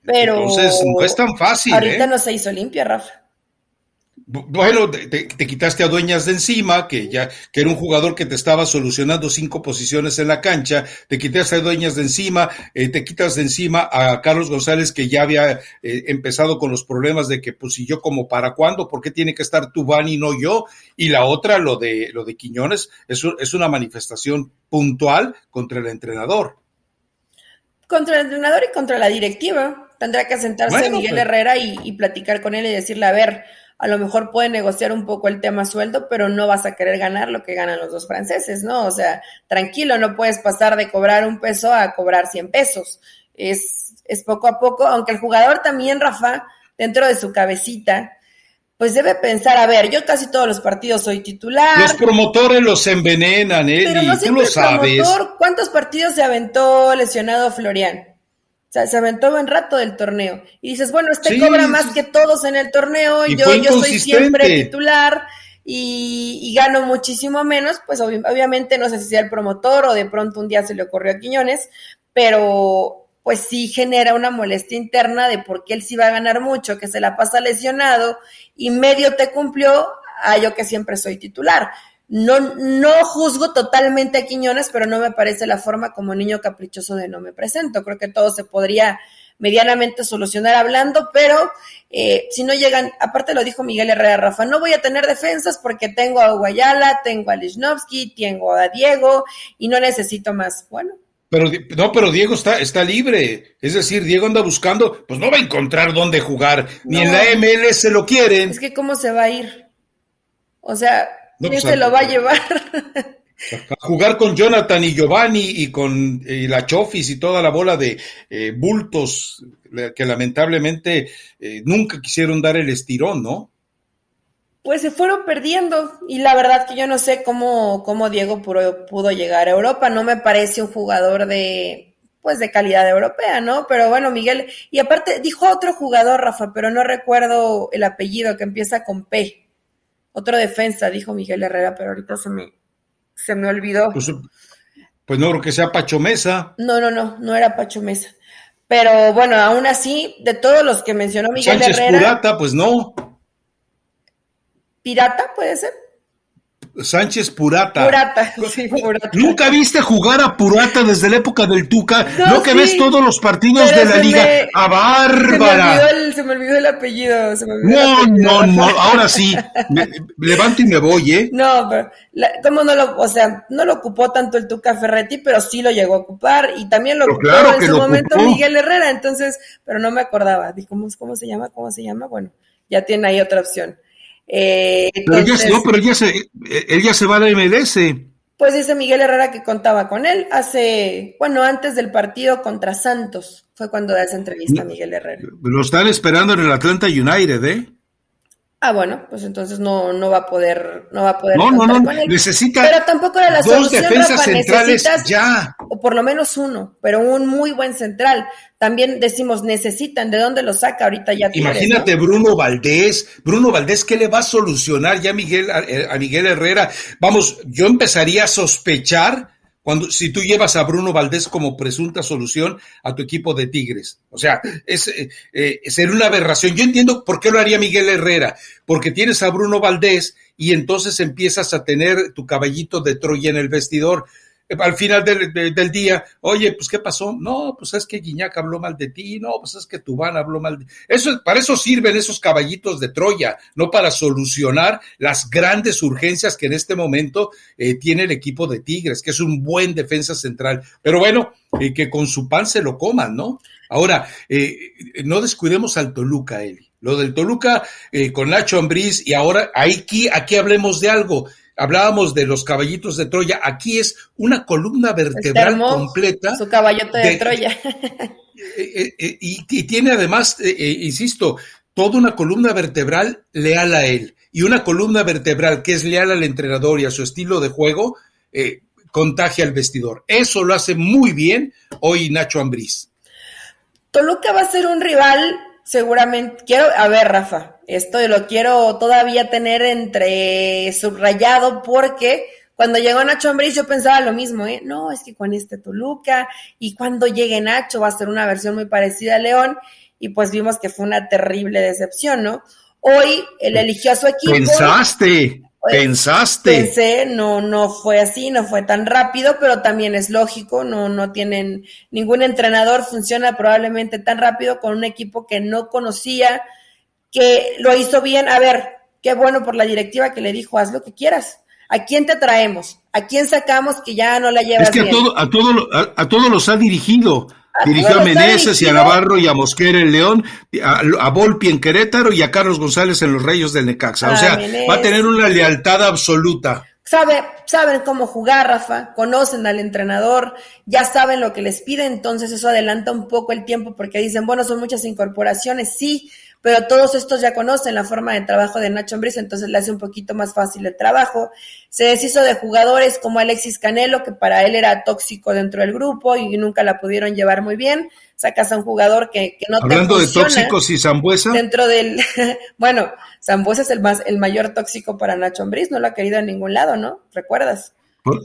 Pero entonces no es tan fácil. Ahorita ¿eh? no se hizo limpia, Rafa. Bueno, te, quitaste a Dueñas de encima, que ya que era un jugador que te estaba solucionando cinco posiciones en la cancha, te quitaste a Dueñas de encima, eh, te quitas de encima a Carlos González, que ya había eh, empezado con los problemas de que, pues, si yo como para cuándo, ¿por qué tiene que estar Tubán y no yo? Y la otra, lo de, lo de Quiñones, es, es una manifestación puntual contra el entrenador. Contra el entrenador y contra la directiva. Tendrá que sentarse Miguel pues. Herrera y, y platicar con él y decirle, a ver, a lo mejor puede negociar un poco el tema sueldo, pero no vas a querer ganar lo que ganan los dos franceses, ¿no? O sea, tranquilo, no puedes pasar de cobrar un peso a cobrar 100 pesos. Es, es poco a poco, aunque el jugador también, Rafa, dentro de su cabecita, pues debe pensar, a ver, yo casi todos los partidos soy titular. Los promotores los envenenan, ¿eh? Pero no tú lo sabes. Promotor, ¿Cuántos partidos se aventó lesionado Florian? sea, se aventó buen rato del torneo. Y dices, bueno, este cobra más que todos en el torneo, y yo, yo soy siempre titular y, gano muchísimo menos, pues obviamente no sé si sea el promotor o de pronto un día se le ocurrió a Quiñones, pero pues sí genera una molestia interna de por qué él sí va a ganar mucho, que se la pasa lesionado y medio te cumplió a yo que siempre soy titular. No, no juzgo totalmente a Quiñones, pero no me parece la forma como niño caprichoso de no me presento. Creo que todo se podría medianamente solucionar hablando, pero eh, si no llegan, aparte lo dijo Miguel Herrera Rafa, no voy a tener defensas porque tengo a Guayala, tengo a Lichnowsky, tengo a Diego y no necesito más. Bueno. Pero no, pero Diego está, está libre. Es decir, Diego anda buscando, pues no va a encontrar dónde jugar, ni en la MLS lo quieren. Es que cómo se va a ir. O sea, ¿Quién se lo va a llevar? A jugar con Jonathan y Giovanni y con la Chofis y toda la bola de eh, bultos que lamentablemente eh, nunca quisieron dar el estirón, ¿no? Pues se fueron perdiendo y la verdad que yo no sé cómo, cómo Diego pudo, pudo llegar a Europa. No me parece un jugador de, pues de calidad europea, ¿no? Pero bueno, Miguel, y aparte dijo otro jugador, Rafa, pero no recuerdo el apellido que empieza con P. Otro defensa, dijo Miguel Herrera, pero ahorita se me, se me olvidó. Pues, pues no creo que sea Pacho Mesa. No, no, no, no era Pacho Mesa. Pero bueno, aún así, de todos los que mencionó Miguel Sánchez Herrera. Pues no. ¿Pirata puede ser? Sánchez Purata. Purata, sí, Purata. ¿Nunca viste jugar a Purata desde la época del Tuca? No, que ves todos los partidos de la liga. ¡A bárbara! Se me olvidó el, apellido. no, no, no, ahora sí. levanto y me voy, ¿eh? No, pero, ¿cómo no lo, o sea, no lo ocupó tanto el Tuca Ferretti, pero sí lo llegó a ocupar y también lo ocupó en su momento Miguel Herrera, entonces, pero no me acordaba. ¿Cómo, ¿Cómo se llama? ¿Cómo se llama? Bueno, ya tiene ahí otra opción. Eh, pero no, pero él ya, se, él ya se va a la MLS. Pues dice Miguel Herrera que contaba con él hace, bueno, antes del partido contra Santos, fue cuando da esa entrevista a Miguel Herrera. Lo están esperando en el Atlanta United, ¿eh? Ah, bueno, pues entonces no, no va a poder, no va a poder. No, no, no, necesita. Pero tampoco era la dos defensas centrales ya. O por lo menos uno, pero un muy buen central. También decimos necesitan, ¿de dónde lo saca ahorita ya? Imagínate Bruno Valdés, Bruno Valdés, ¿qué le va a solucionar ya Miguel, a, Miguel Herrera? Vamos, yo empezaría a sospechar cuando si tú llevas a Bruno Valdés como presunta solución a tu equipo de Tigres. O sea, es eh, eh, una aberración. Yo entiendo por qué lo haría Miguel Herrera, porque tienes a Bruno Valdés y entonces empiezas a tener tu caballito de Troya en el vestidor al final del, día, oye, pues ¿qué pasó? No, pues es que Guiñac habló mal de ti, no, pues es que Tubán habló mal de eso. Para eso sirven esos caballitos de Troya, no para solucionar las grandes urgencias que en este momento eh, tiene el equipo de Tigres, que es un buen defensa central. Pero bueno, eh, que con su pan se lo coman, ¿no? Ahora, eh, no descuidemos al Toluca, Eli. Lo del Toluca con Nacho Ambriz y ahora aquí, aquí hablemos de algo hablábamos de los caballitos de Troya, aquí es una columna vertebral completa. Su caballote de, Troya. Eh, eh, eh, y, tiene además, insisto, toda una columna vertebral leal a él y una columna vertebral que es leal al entrenador y a su estilo de juego, contagia al vestidor. Eso lo hace muy bien hoy Nacho Ambriz. Toluca va a ser un rival seguramente, quiero, a ver, Rafa, esto lo quiero todavía tener entre subrayado porque cuando llegó Nacho Ambriz yo pensaba lo mismo, ¿eh? No, es que con este Toluca y cuando llegue Nacho va a ser una versión muy parecida a León y pues vimos que fue una terrible decepción, ¿no? Hoy él eligió a su equipo. Pensaste. ¿Pensaste? Pensé, no, no fue así, no fue tan rápido, pero también es lógico, no, no tienen, ningún entrenador funciona probablemente tan rápido con un equipo que no conocía, que lo hizo bien. A ver, qué bueno por la directiva que le dijo, haz lo que quieras. ¿A quién te traemos? ¿A quién sacamos que ya no la llevas Es que a, todo, a, todo, a todos los ha dirigido. Dirigió a Meneses y a Navarro y a Mosquera en León, a, Volpi en Querétaro y a Carlos González en los Reyes del Necaxa. o sea, va a tener una lealtad absoluta. Sabe, saben cómo jugar, Rafa, conocen al entrenador, ya saben lo que les pide, entonces eso adelanta un poco el tiempo porque dicen, bueno, son muchas incorporaciones, sí, pero todos estos ya conocen la forma de trabajo de Nacho Ambriz, entonces le hace un poquito más fácil el trabajo. Se deshizo de jugadores como Alexis Canelo, que para él era tóxico dentro del grupo y nunca la pudieron llevar muy bien. Sacas a un jugador que, que no Hablando de tóxicos y Zambuesa. Dentro del, bueno, Zambuesa es el más, el mayor tóxico para Nacho Ambriz, no lo ha querido en ningún lado, ¿no? ¿Recuerdas?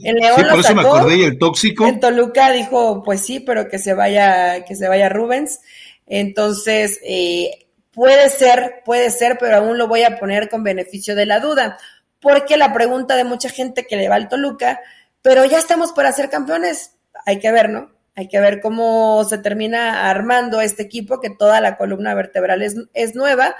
en León sí, por eso me acordé y el tóxico. En Toluca dijo, pues sí, pero que se vaya, que se vaya Rubens. Entonces, eh, Puede ser, puede ser, pero aún lo voy a poner con beneficio de la duda, porque la pregunta de mucha gente que le va al Toluca, pero ya estamos para ser campeones, hay que ver, ¿no? Hay que ver cómo se termina armando este equipo, que toda la columna vertebral es, es nueva,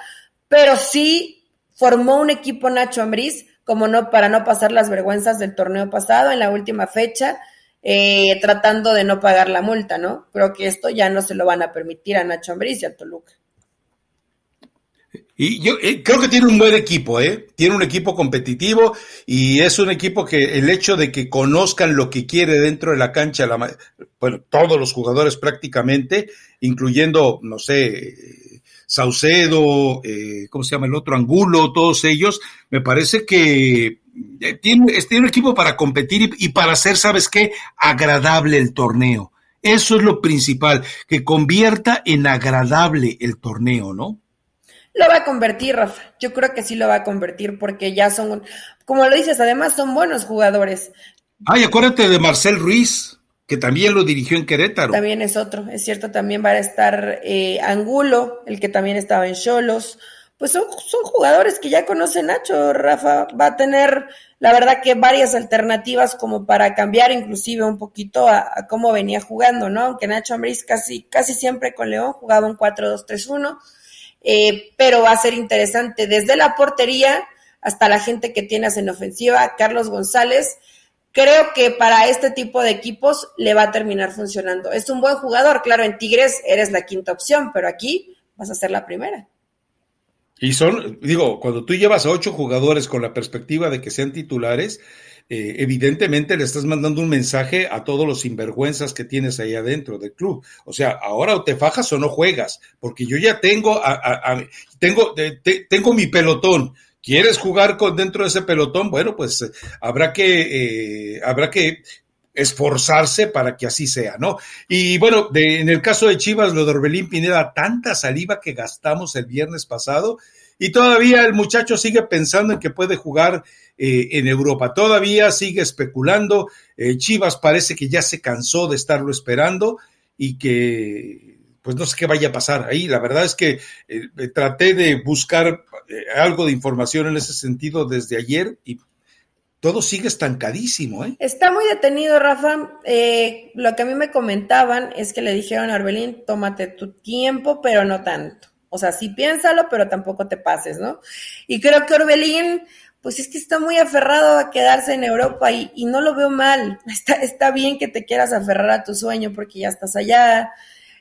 pero sí formó un equipo Nacho Ambriz, como no, para no pasar las vergüenzas del torneo pasado en la última fecha, eh, tratando de no pagar la multa, ¿no? Creo que esto ya no se lo van a permitir a Nacho Ambriz y a Toluca. Y yo eh, creo que tiene un buen equipo, ¿eh? Tiene un equipo competitivo y es un equipo que el hecho de que conozcan lo que quiere dentro de la cancha, bueno, todos los jugadores prácticamente, incluyendo, no sé, Saucedo, eh, ¿cómo se llama el otro? Angulo, todos ellos, me parece que eh, tiene, tiene un equipo para competir y para hacer, ¿sabes qué? Agradable el torneo. Eso es lo principal, que convierta en agradable el torneo, ¿no? Lo va a convertir, Rafa. Yo creo que sí lo va a convertir porque ya son, como lo dices, además son buenos jugadores. Ay, acuérdate de Marcel Ruiz, que también lo dirigió en Querétaro. También es otro, es cierto, también va a estar eh, Angulo, el que también estaba en Cholos. Pues son, son jugadores que ya conoce Nacho, Rafa. Va a tener, la verdad, que varias alternativas como para cambiar inclusive un poquito a, cómo venía jugando, ¿no? Aunque Nacho Ambriz casi, casi siempre con León jugaba un 4-2-3-1 eh, pero va a ser interesante desde la portería hasta la gente que tienes en ofensiva, Carlos González. Creo que para este tipo de equipos le va a terminar funcionando. Es un buen jugador, claro, en Tigres eres la quinta opción, pero aquí vas a ser la primera. Y son, digo, cuando tú llevas a ocho jugadores con la perspectiva de que sean titulares, eh, evidentemente le estás mandando un mensaje a todos los sinvergüenzas que tienes ahí adentro del club. O sea, ahora o te fajas o no juegas, porque yo ya tengo, a, tengo, tengo mi pelotón. ¿Quieres jugar con dentro de ese pelotón? Bueno, pues eh, habrá que, eh, habrá que esforzarse para que así sea, ¿no? Y bueno, en el caso de Chivas, lo de Orbelín Pineda, tanta saliva que gastamos el viernes pasado, y todavía el muchacho sigue pensando en que puede jugar eh, en Europa. Todavía sigue especulando. Eh, Chivas parece que ya se cansó de estarlo esperando y que pues no sé qué vaya a pasar ahí. La verdad es que eh, traté de buscar algo de información en ese sentido desde ayer y todo sigue estancadísimo. ¿eh? Está muy detenido, Rafa. lo que a mí me comentaban es que le dijeron a Orbelín, tómate tu tiempo, pero no tanto. O sea, sí piénsalo, pero tampoco te pases, ¿no? Y creo que Orbelín, pues es que está muy aferrado a quedarse en Europa y, y no lo veo mal. Está, está bien que te quieras aferrar a tu sueño porque ya estás allá.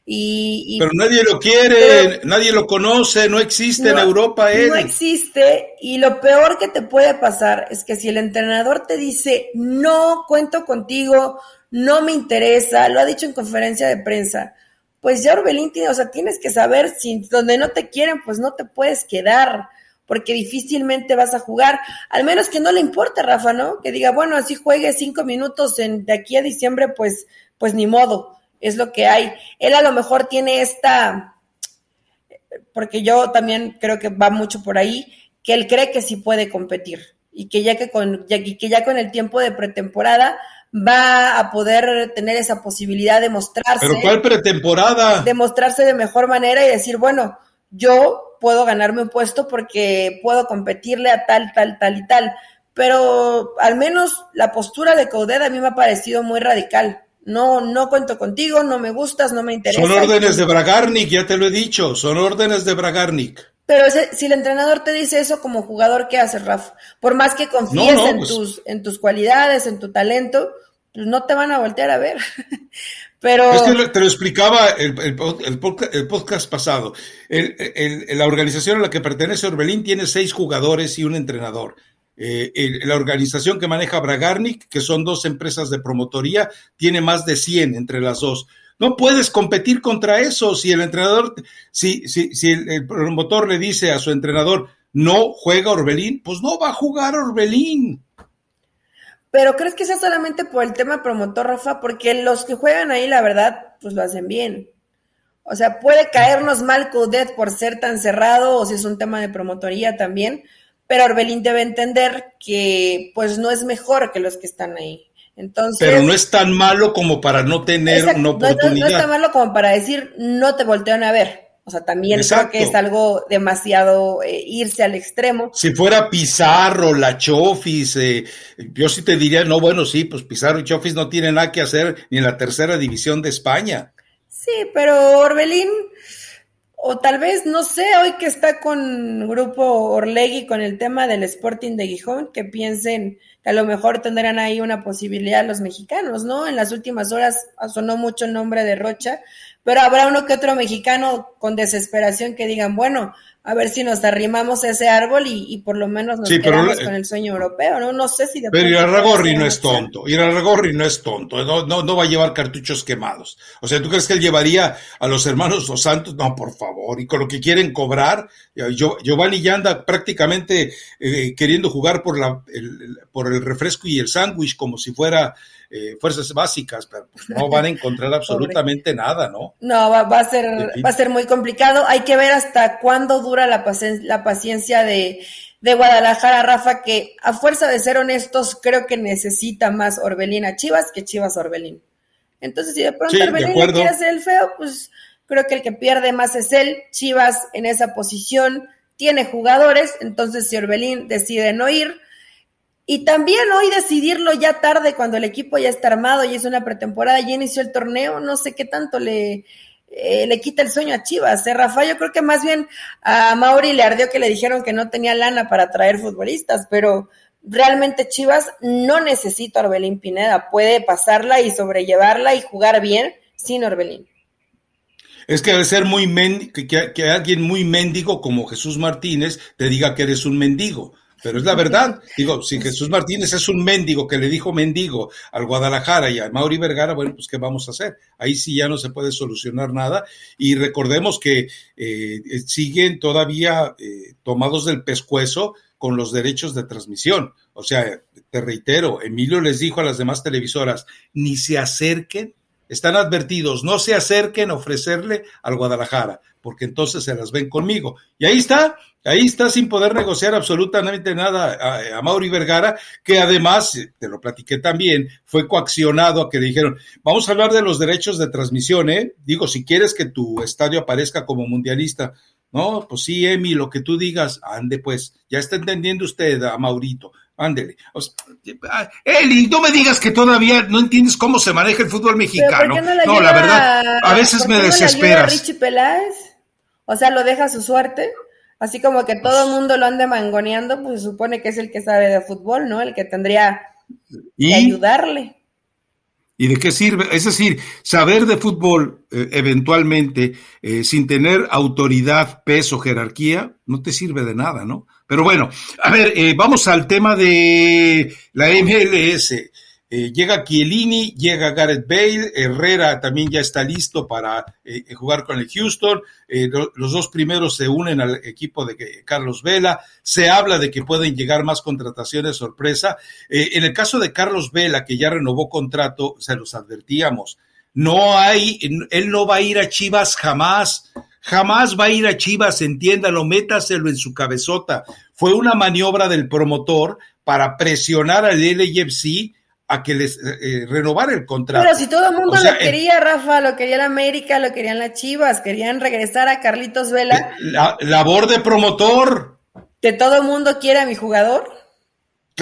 Y, pero nadie lo quiere, nadie lo conoce, no existe en Europa él. No existe y lo peor que te puede pasar es que si el entrenador te dice, no cuento contigo, no me interesa, lo ha dicho en conferencia de prensa, pues ya Orbelín tiene, o sea, tienes que saber si donde no te quieren, pues no te puedes quedar, porque difícilmente vas a jugar, al menos que no le importe, Rafa, ¿no? Que diga, bueno, así juegue cinco minutos de aquí a diciembre, pues, pues ni modo, es lo que hay. Él a lo mejor tiene esta, porque yo también creo que va mucho por ahí, que él cree que sí puede competir y que ya que con, que ya con el tiempo de pretemporada va a poder tener esa posibilidad de mostrarse. ¿Pero cuál pretemporada? De mostrarse de mejor manera y decir, bueno, yo puedo ganarme un puesto porque puedo competirle a tal, tal, tal y tal. Pero al menos la postura de Coudet a mí me ha parecido muy radical. No, no cuento contigo, no me gustas, no me interesa. Son órdenes de Bragarnik, ya te lo he dicho, son órdenes de Bragarnik. Pero si el entrenador te dice eso como jugador, ¿qué haces, Rafa? Por más que confíes en, pues tus, en tus cualidades, en tu talento, pues no te van a voltear a ver. Pero... Es que te lo explicaba el, el, podcast, pasado. la organización a la que pertenece Orbelín tiene seis jugadores y un entrenador. Eh, la organización que maneja Bragarnik, que son dos empresas de promotoría, tiene más de 100 entre las dos. No puedes competir contra eso. Si el entrenador, si, si, si el, promotor le dice a su entrenador, no juega Orbelín, pues no va a jugar Orbelín. Pero ¿crees que sea solamente por el tema promotor, Rafa? Porque los que juegan ahí, la verdad, pues lo hacen bien. O sea, puede caernos mal Coudet por ser tan cerrado o si es un tema de promotoría también, pero Orbelín debe entender que pues no es mejor que los que están ahí. Pero no es tan malo como para no tener una oportunidad. No, es tan malo como para decir no te voltean a ver. O sea, también creo que es algo demasiado eh, irse al extremo. Si fuera Pizarro, la Chofis, eh, yo sí te diría, no, bueno, sí, pues Pizarro y Chofis no tienen nada que hacer ni en la tercera división de España. Sí, pero Orbelín, o tal vez, no sé, hoy que está con Grupo Orlegui con el tema del Sporting de Gijón, que piensen que a lo mejor tendrán ahí una posibilidad los mexicanos, ¿no? En las últimas horas sonó mucho el nombre de Rocha, pero habrá uno que otro mexicano con desesperación que digan, bueno, a ver si nos arrimamos a ese árbol y, por lo menos nos quedamos con el sueño europeo, ¿no? No sé si... De pero Irarragorri no es tonto, Irarragorri no es tonto, no, no, no va a llevar cartuchos quemados. O sea, ¿tú crees que él llevaría a los hermanos Los Santos? No, por favor, y con lo que quieren cobrar, Giovanni ya anda prácticamente eh, queriendo jugar por, la, por el refresco y el sándwich como si fuera eh, fuerzas básicas, pero pues, no van a encontrar absolutamente nada, ¿no? No, va, a ser, va a ser muy complicado. Hay que ver hasta cuándo dura la, la paciencia de, de Guadalajara, Rafa, que a fuerza de ser honestos, creo que necesita más Orbelín a Chivas que Chivas Orbelín. Entonces, si de pronto Orbelín le quiere hacer el feo, pues creo que el que pierde más es él. Chivas en esa posición tiene jugadores, entonces si Orbelín decide no ir, y también hoy decidirlo ya tarde, cuando el equipo ya está armado y es una pretemporada, ya inició el torneo, no sé qué tanto le, eh, le quita el sueño a Chivas. ¿eh, Rafa? Yo creo que más bien a Mauri le ardió que le dijeron que no tenía lana para traer futbolistas, pero realmente Chivas no necesita a Orbelín Pineda, puede pasarla y sobrellevarla y jugar bien sin Orbelín. Es que debe ser muy que, que alguien muy mendigo como Jesús Martínez te diga que eres un mendigo pero es la verdad. Digo, si Jesús Martínez es un mendigo que le dijo mendigo al Guadalajara y a Mauri Vergara, bueno, pues ¿qué vamos a hacer? Ahí sí ya no se puede solucionar nada. Y recordemos que eh, siguen todavía eh, tomados del pescuezo con los derechos de transmisión. O sea, te reitero, Emilio les dijo a las demás televisoras, ni se acerquen, están advertidos, no se acerquen a ofrecerle al Guadalajara, porque entonces se las ven conmigo. Y ahí está, Ahí está sin poder negociar absolutamente nada a, a, Mauri Vergara, que además, te lo platiqué también, fue coaccionado a que le dijeron, vamos a hablar de los derechos de transmisión, ¿eh? Digo, si quieres que tu estadio aparezca como mundialista, no, pues sí, Emi, lo que tú digas, ande pues, ya está entendiendo usted a Maurito, ándele. Eli, no me digas que todavía no entiendes cómo se maneja el fútbol mexicano. No, la, verdad, a veces me desesperas. Richie Peláez? O sea, lo deja a su suerte. Así como que todo el mundo lo ande mangoneando, pues se supone que es el que sabe de fútbol, ¿no? El que tendría que ayudarle. ¿Y de qué sirve? Es decir, saber de fútbol eh, eventualmente eh, sin tener autoridad, peso, jerarquía, no te sirve de nada, ¿no? Pero bueno, a ver, eh, vamos al tema de la MLS. Eh, llega Chiellini, llega Gareth Bale, Herrera también ya está listo para eh, jugar con el Houston. Eh, los dos primeros se unen al equipo de Carlos Vela. Se habla de que pueden llegar más contrataciones sorpresa. en el caso de Carlos Vela, que ya renovó contrato, se los advertíamos. No hay, él no va a ir a Chivas jamás. Jamás va a ir a Chivas, entiéndalo, métaselo en su cabezota. Fue una maniobra del promotor para presionar al LFC a que les eh, eh, renovar el contrato. Pero si todo el mundo lo quería, Rafa, lo quería la América, lo querían las Chivas, querían regresar a Carlitos Vela. La, labor de promotor. Que todo el mundo quiere a mi jugador.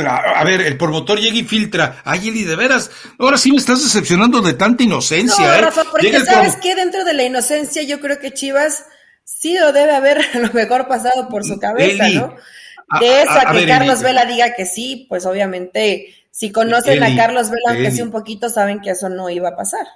A ver, el promotor llega y filtra. Ay, Eli, de veras, ahora sí me estás decepcionando de tanta inocencia. No, ¿eh? Rafa, porque sabes que dentro de la inocencia yo creo que Chivas sí lo debe haber a lo mejor pasado por su cabeza, ¿no? De esa que Carlos Vela diga que sí, pues obviamente si conocen a Carlos Vela, aunque sea un poquito, saben que eso no iba a pasar.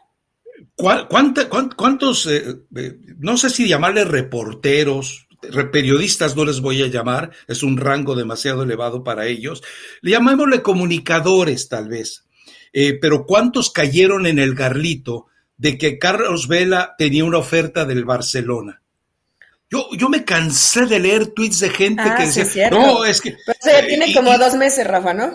¿Cuántos, eh, eh, no sé si llamarle reporteros, periodistas no les voy a llamar, es un rango demasiado elevado para ellos, le llamémosle comunicadores tal vez, eh, pero ¿cuántos cayeron en el garlito de que Carlos Vela tenía una oferta del Barcelona? Yo, yo me cansé de leer tweets de gente ah, que decía, no, es que... Pero eso ya tiene como dos meses, Rafa, ¿no?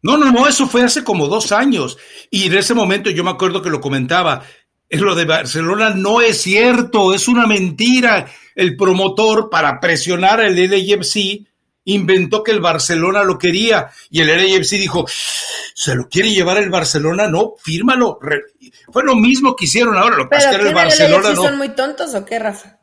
No, no, no, eso fue hace como dos años. Y en ese momento yo me acuerdo que lo comentaba. Es lo de Barcelona no es cierto, es una mentira. El promotor, para presionar al LAFC, inventó que el Barcelona lo quería. Y el LAFC dijo, ¿se lo quiere llevar el Barcelona? No, fírmalo. Fue lo mismo que hicieron ahora. Lo que pasa que el Barcelona no. ¿Son muy tontos o qué, Rafa?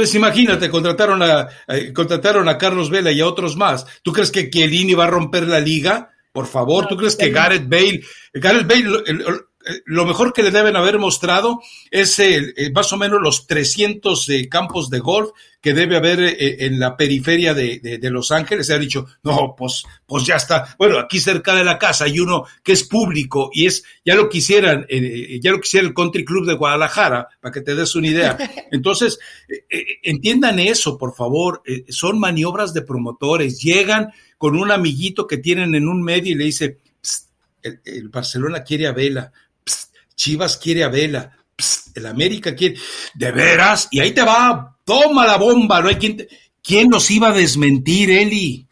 Pues imagínate, contrataron a, contrataron a Carlos Vela y a otros más. ¿Tú crees que Chiellini va a romper la liga? Por favor, ¿tú crees que Gareth Bale, Gareth Bale, eh, lo mejor que le deben haber mostrado es eh, más o menos los 300 eh, campos de golf que debe haber en la periferia de, Los Ángeles. Se ha dicho, no, pues, pues ya está. Bueno, aquí cerca de la casa hay uno que es público y es, ya lo quisieran, ya lo quisiera el Country Club de Guadalajara, para que te des una idea. Entonces, entiendan eso, por favor. son maniobras de promotores. Llegan con un amiguito que tienen en un medio y le dice, el, el Barcelona quiere a Vela, Chivas quiere a Vela, el América quiere, de veras, y ahí te va, toma la bomba, no hay quien, ¿quién nos iba a desmentir, Eli?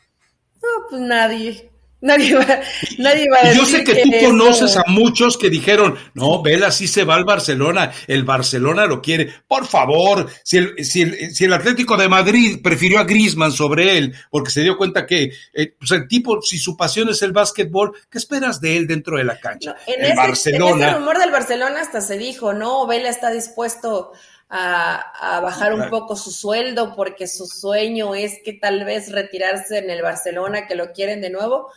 No, pues nadie. Nadie va, nadie va a decir Yo sé que, tú conoces a muchos que dijeron, no, Vela sí se va al Barcelona, el Barcelona lo quiere. Por favor, si el, si el, si el Atlético de Madrid prefirió a Grisman sobre él, porque se dio cuenta que eh, pues el tipo, si su pasión es el básquetbol, ¿qué esperas de él dentro de la cancha? en, el Barcelona, en ese rumor del Barcelona hasta se dijo, no, Vela está dispuesto a, a, bajar un poco su sueldo porque su sueño es que tal vez retirarse en el Barcelona, que lo quieren de nuevo.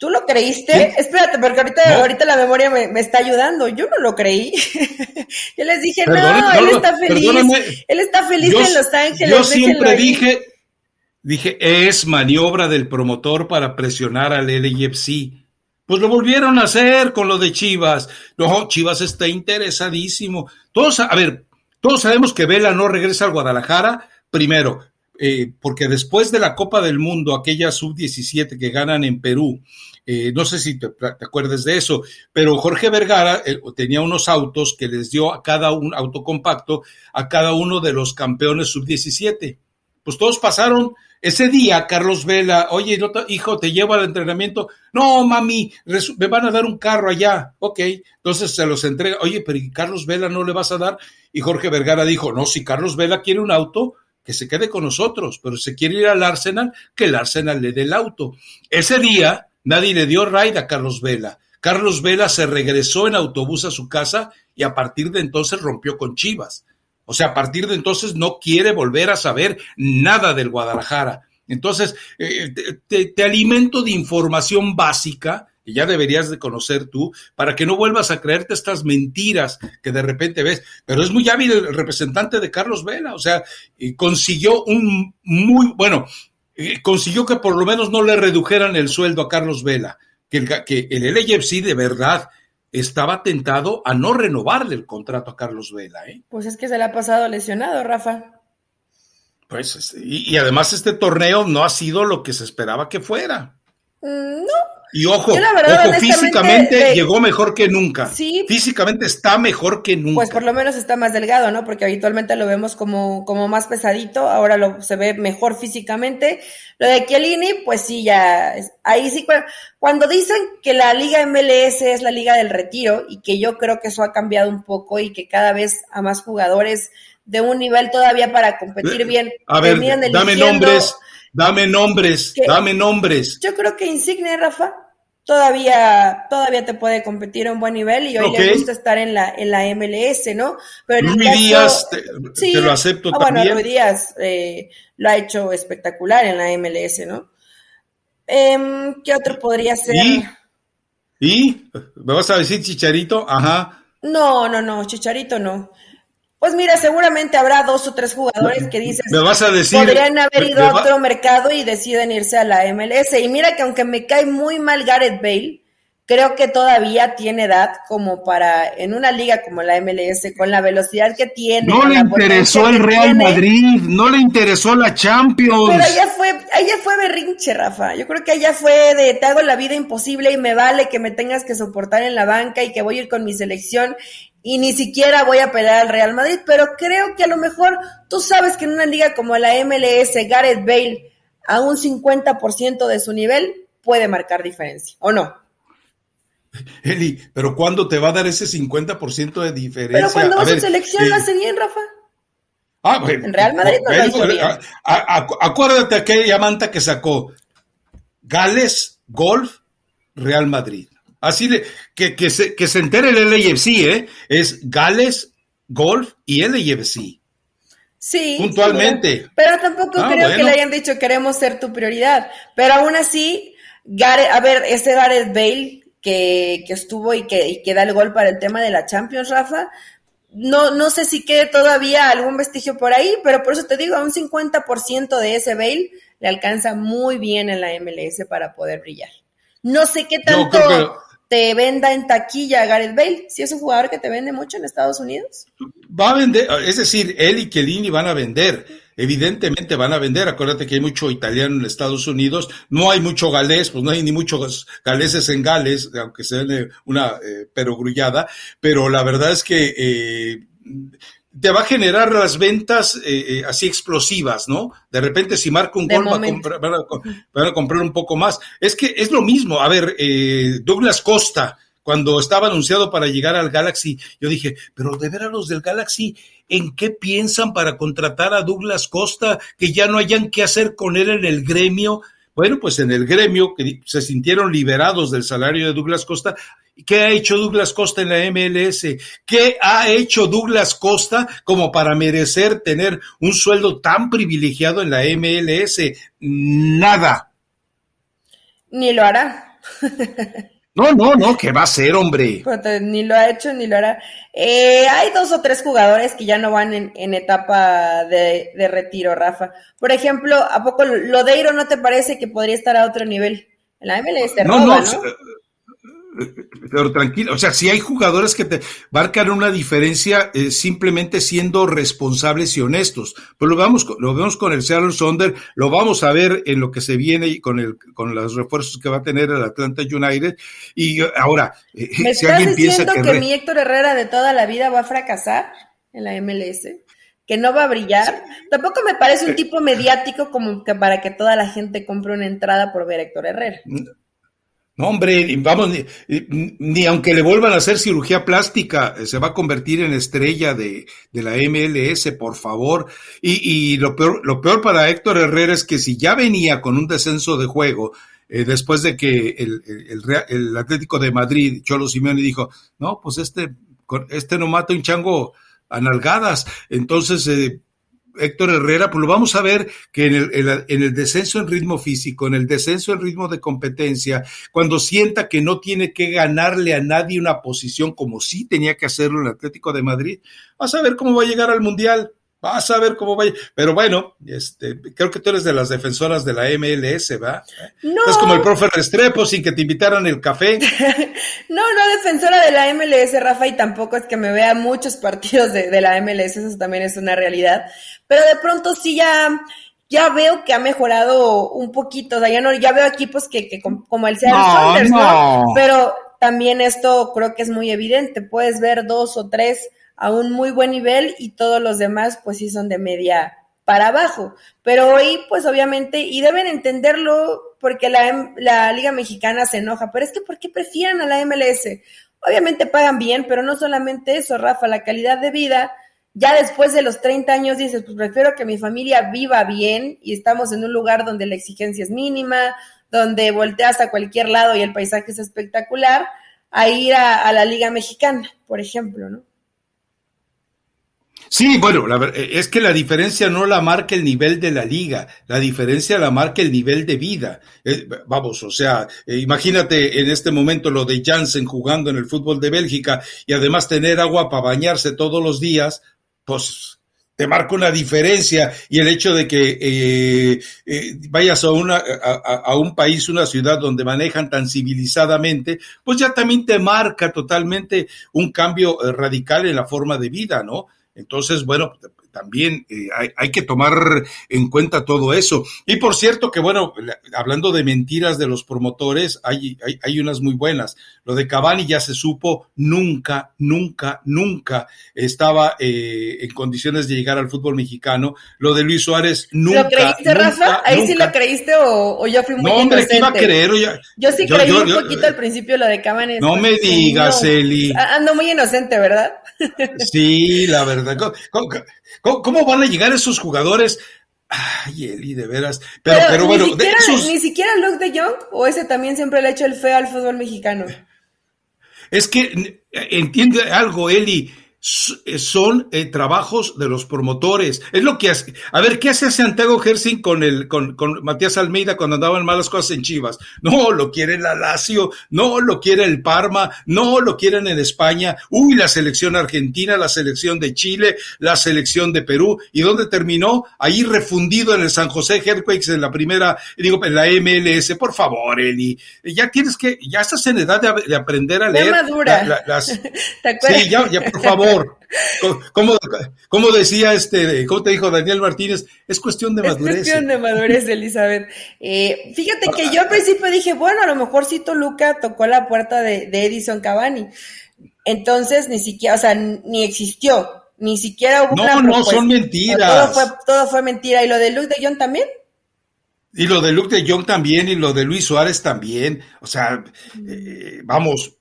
¿Tú lo creíste? Espérate, porque ahorita, ahorita la memoria me, está ayudando. Yo no lo creí. yo les dije, no, él está feliz. Él está feliz en Los Ángeles. Yo siempre dije, dije, es maniobra del promotor para presionar al LAFC. Pues lo volvieron a hacer con lo de Chivas. No, Chivas está interesadísimo. Todos, a ver, todos sabemos que Vela no regresa al Guadalajara. Primero, eh, porque después de la Copa del Mundo, aquella sub-17 que ganan en Perú, eh, no sé si te, acuerdas de eso, pero Jorge Vergara eh, tenía unos autos que les dio a cada un auto compacto a cada uno de los campeones sub-17. Pues todos pasaron ese día, Carlos Vela, oye, hijo, te llevo al entrenamiento. No, mami, me van a dar un carro allá. Ok, entonces se los entrega. Oye, pero Carlos Vela no le vas a dar? Y Jorge Vergara dijo, no, si Carlos Vela quiere un auto, que se quede con nosotros, pero si quiere ir al Arsenal, que el Arsenal le dé el auto. Ese día nadie le dio ride a Carlos Vela. Carlos Vela se regresó en autobús a su casa y a partir de entonces rompió con Chivas. O sea, a partir de entonces no quiere volver a saber nada del Guadalajara. Entonces, eh, te, alimento de información básica que ya deberías de conocer tú, para que no vuelvas a creerte estas mentiras que de repente ves. Pero es muy hábil el representante de Carlos Vela, o sea, consiguió un muy, bueno, eh, consiguió que por lo menos no le redujeran el sueldo a Carlos Vela, que el, que el de verdad estaba tentado a no renovarle el contrato a Carlos Vela. ¿eh? Pues es que se le ha pasado lesionado, Rafa. Pues, y, y además este torneo no ha sido lo que se esperaba que fuera. Mm, no, y ojo, ojo físicamente llegó mejor que nunca. Sí. Físicamente está mejor que nunca. Pues por lo menos está más delgado, ¿no? Porque habitualmente lo vemos como, como más pesadito, ahora lo, se ve mejor físicamente. Lo de Chiellini, pues sí, ya, ahí sí, cuando dicen que la liga MLS es la liga del retiro y que yo creo que eso ha cambiado un poco y que cada vez a más jugadores de un nivel todavía para competir bien. A ver, dame nombres Dame nombres, dame nombres. Yo creo que Insigne, Rafa, todavía, todavía te puede competir a un buen nivel y hoy le gusta estar en la, en la MLS, ¿no? Pero Luis Díaz, te, lo acepto ah, también. Bueno, Luis Díaz eh, lo ha hecho espectacular en la MLS, ¿no? Em, ¿Qué otro podría ser? ¿Y? ¿Y? ¿Me vas a decir Chicharito? Ajá. No, no, no, Chicharito no. Pues mira, seguramente habrá dos o tres jugadores que dicen me vas a decir, podrían haber ido a otro mercado y deciden irse a la MLS. Y mira que aunque me cae muy mal Gareth Bale, creo que todavía tiene edad como para en una liga como la MLS con la velocidad que tiene. No le interesó el Real Madrid, no le interesó la Champions. Pero allá fue, allá fue berrinche, Rafa. Yo creo que allá fue de te hago la vida imposible y me vale que me tengas que soportar en la banca y que voy a ir con mi selección y ni siquiera voy a pelear al Real Madrid, pero creo que a lo mejor tú sabes que en una liga como la MLS, Gareth Bale a un 50% de su nivel puede marcar diferencia, ¿o no? Eli, pero ¿cuándo te va a dar ese 50% de diferencia? Pero cuando va a su selección lo eh, hace bien, Rafa. Ah, bueno. En Real Madrid no lo hizo bien. acuérdate aquella manta que sacó Gales, Golf, Real Madrid. Así de que, que, se, que se entere el LAFC, ¿eh? Es Gales, Golf y LAFC. Sí. Puntualmente. pero, tampoco ah, creo que le hayan dicho queremos ser tu prioridad. Pero aún así, a ver, ese Gareth Bale que, que estuvo y que, y que da el gol para el tema de la Champions, Rafa, no, no sé si quede todavía algún vestigio por ahí, pero por eso te digo, a un 50% de ese Bale le alcanza muy bien en la MLS para poder brillar. No sé qué tanto te venda en taquilla Gareth Bale, si es un jugador que te vende mucho en Estados Unidos. Va a vender, es decir, él y Chiellini van a vender, evidentemente van a vender, acuérdate que hay mucho italiano en Estados Unidos, no hay mucho galés, pues no hay ni muchos galeses en Gales, aunque sea una eh, perogrullada, pero la verdad es que eh, te va a generar las ventas eh, eh, así explosivas, ¿no? De repente si marca un gol va a comprar, van, a, comprar un poco más. Es que es lo mismo. A ver, eh, Douglas Costa, cuando estaba anunciado para llegar al Galaxy, yo dije, pero de ver a los del Galaxy, ¿en qué piensan para contratar a Douglas Costa? Que ya no hayan qué hacer con él en el gremio. Bueno, pues en el gremio que se sintieron liberados del salario de Douglas Costa, ¿Qué ha hecho Douglas Costa en la MLS? ¿Qué ha hecho Douglas Costa como para merecer tener un sueldo tan privilegiado en la MLS? Nada. Ni lo hará. No, no, no, ¿qué va a ser, hombre? Ni lo ha hecho ni lo hará. Eh, hay dos o tres jugadores que ya no van en, etapa de, retiro, Rafa. Por ejemplo, ¿a poco Lodeiro no te parece que podría estar a otro nivel? En la MLS no, no, ¿no? Pero tranquilo, o sea, si hay jugadores que te marcan una diferencia eh, simplemente siendo responsables y honestos, pues lo vemos, lo vemos con el Seattle Sonder, lo vamos a ver en lo que se viene con el, con los refuerzos que va a tener el Atlanta United, y ahora, eh, ¿Me si estás diciendo que, mi Héctor Herrera de toda la vida va a fracasar en la MLS? que no va a brillar. Tampoco me parece un tipo mediático como que para que toda la gente compre una entrada por ver a Héctor Herrera. No, hombre, vamos, ni, aunque le vuelvan a hacer cirugía plástica, eh, se va a convertir en estrella de, la MLS, por favor. Y, lo, peor, lo peor para Héctor Herrera es que si ya venía con un descenso de juego, eh, después de que el, el, Atlético de Madrid, Cholo Simeone, dijo, no, pues este, este no mata un chango a nalgadas. Entonces, eh, Héctor Herrera, pues lo vamos a ver que en el, en el, descenso en ritmo físico, en el descenso en ritmo de competencia, cuando sienta que no tiene que ganarle a nadie una posición como sí tenía que hacerlo en el Atlético de Madrid, vas a ver cómo va a llegar al Mundial. Vas a ver cómo vaya. Pero bueno, este, creo que tú eres de las defensoras de la MLS, ¿va? No. Es como el profe Restrepo sin que te invitaran el café. no, no defensora de la MLS, Rafa, y tampoco es que me vea muchos partidos de, de, la MLS, eso también es una realidad. Pero de pronto sí ya, ya veo que ha mejorado un poquito. O sea, ya no, ya veo equipos que, que como el Seattle no, Saunders, no. Pero también esto creo que es muy evidente. Puedes ver dos o tres a un muy buen nivel y todos los demás pues sí son de media para abajo. Pero hoy pues obviamente, y deben entenderlo porque la, la Liga Mexicana se enoja, pero es que ¿por qué prefieren a la MLS? Obviamente pagan bien, pero no solamente eso, Rafa, la calidad de vida. Ya después de los 30 años dices, pues prefiero que mi familia viva bien y estamos en un lugar donde la exigencia es mínima, donde volteas a cualquier lado y el paisaje es espectacular, a ir a, a la Liga Mexicana, por ejemplo, ¿no? Sí, bueno, es que la diferencia no la marca el nivel de la liga, la diferencia la marca el nivel de vida. Eh, vamos, o sea, eh, imagínate en este momento lo de Jansen jugando en el fútbol de Bélgica y además tener agua para bañarse todos los días, pues te marca una diferencia y el hecho de que eh, vayas a, una, a, un país, una ciudad donde manejan tan civilizadamente, pues ya también te marca totalmente un cambio radical en la forma de vida, ¿no? Entonces, bueno, también eh, hay, que tomar en cuenta todo eso. Y por cierto que, bueno, hablando de mentiras de los promotores, hay, hay, unas muy buenas. Lo de Cavani ya se supo, nunca, nunca, nunca estaba eh, en condiciones de llegar al fútbol mexicano. Lo de Luis Suárez, nunca. ¿Lo creíste, Rafa? ¿Ahí sí lo creíste o, yo fui muy No, hombre, iba a creer? yo sí creí un poquito al principio lo de Cavani. No me digas, Eli. Ando muy inocente, ¿verdad? Sí, la verdad. ¿Cómo, van a llegar esos jugadores? Ay, Eli, de veras. Pero, pero, bueno, ni siquiera, ni siquiera Luke de Jong, o ese también siempre le ha hecho el feo al fútbol mexicano. Es que entiende algo, Eli. Eh, son eh, trabajos de los promotores. Es lo que hace. A ver, ¿qué hace Santiago Gersing con el, con, con Matías Almeida cuando andaban malas cosas en Chivas? No, lo quiere la Lazio, no lo quiere el Parma, no lo quieren en España. Uy, la selección argentina, la selección de Chile, la selección de Perú. ¿Y dónde terminó? Ahí refundido en el San José Earthquakes en la primera, digo, en la MLS. Por favor, Eli. Ya tienes que, ya estás en edad de, aprender a leer. madura. las, sí, ya, ya, por favor. ¿Cómo, decía este, cómo te dijo Daniel Martínez? Es cuestión de madurez. Es cuestión de madurez, Elizabeth. Eh, fíjate que yo al principio dije, bueno, a lo mejor si Toluca tocó la puerta de, Edison Cavani. Entonces, ni siquiera, o sea, ni existió, ni siquiera hubo No, no, son mentiras. Todo fue, todo fue mentira. ¿Y lo de Luke de Jong también? Y lo de Luke de Jong también, y lo de Luis Suárez también. O sea, eh, vamos,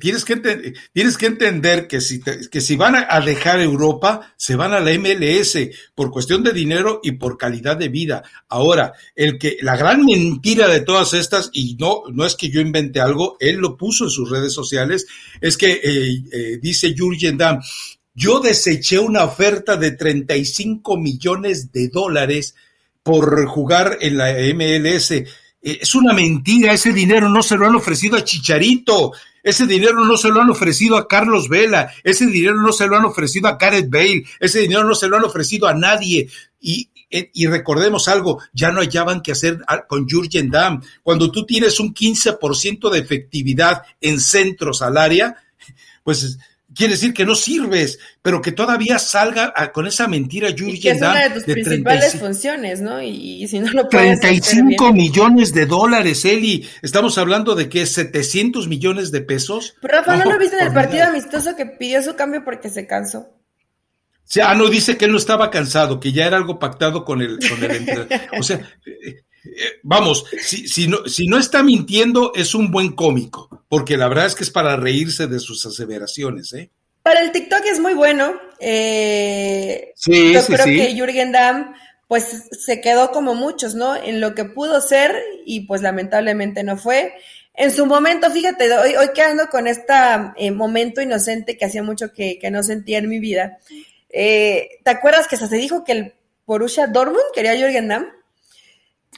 tienes que, tienes que entender que si, que si van a dejar Europa, se van a la MLS por cuestión de dinero y por calidad de vida. Ahora, el que, la gran mentira de todas estas, y no, no es que yo invente algo, él lo puso en sus redes sociales, es que eh, eh, dice Jurgen Damm, yo deseché una oferta de 35 millones de dólares por jugar en la MLS. Eh, es una mentira, ese dinero no se lo han ofrecido a Chicharito, ese dinero no se lo han ofrecido a Carlos Vela, ese dinero no se lo han ofrecido a Gareth Bale, ese dinero no se lo han ofrecido a nadie. Y, y recordemos algo, ya no hallaban que hacer con Jurgen Damm. Cuando tú tienes un 15% de efectividad en centros al área, pues quiere decir que no sirves, pero que todavía salga con esa mentira Yuri que es una de tus principales funciones, ¿no? Y, si no lo puedes 35 millones de dólares, Eli. Estamos hablando de que 700 millones de pesos. Pero Rafa, ¿no, lo viste en el partido amistoso que pidió su cambio porque se cansó? Sí, ah, no, dice que él no estaba cansado, que ya era algo pactado con el, con el o sea, eh, vamos, si, si, no, si no está mintiendo, es un buen cómico, porque la verdad es que es para reírse de sus aseveraciones, ¿eh? Para el TikTok es muy bueno. Eh, sí, yo creo que Jürgen Damm, pues se quedó como muchos, ¿no? En lo que pudo ser y pues lamentablemente no fue. En su momento, fíjate, hoy, hoy quedando con este momento inocente que hacía mucho que, no sentía en mi vida. Eh, ¿Te acuerdas que se dijo que el Borussia Dortmund quería a Jürgen Damm?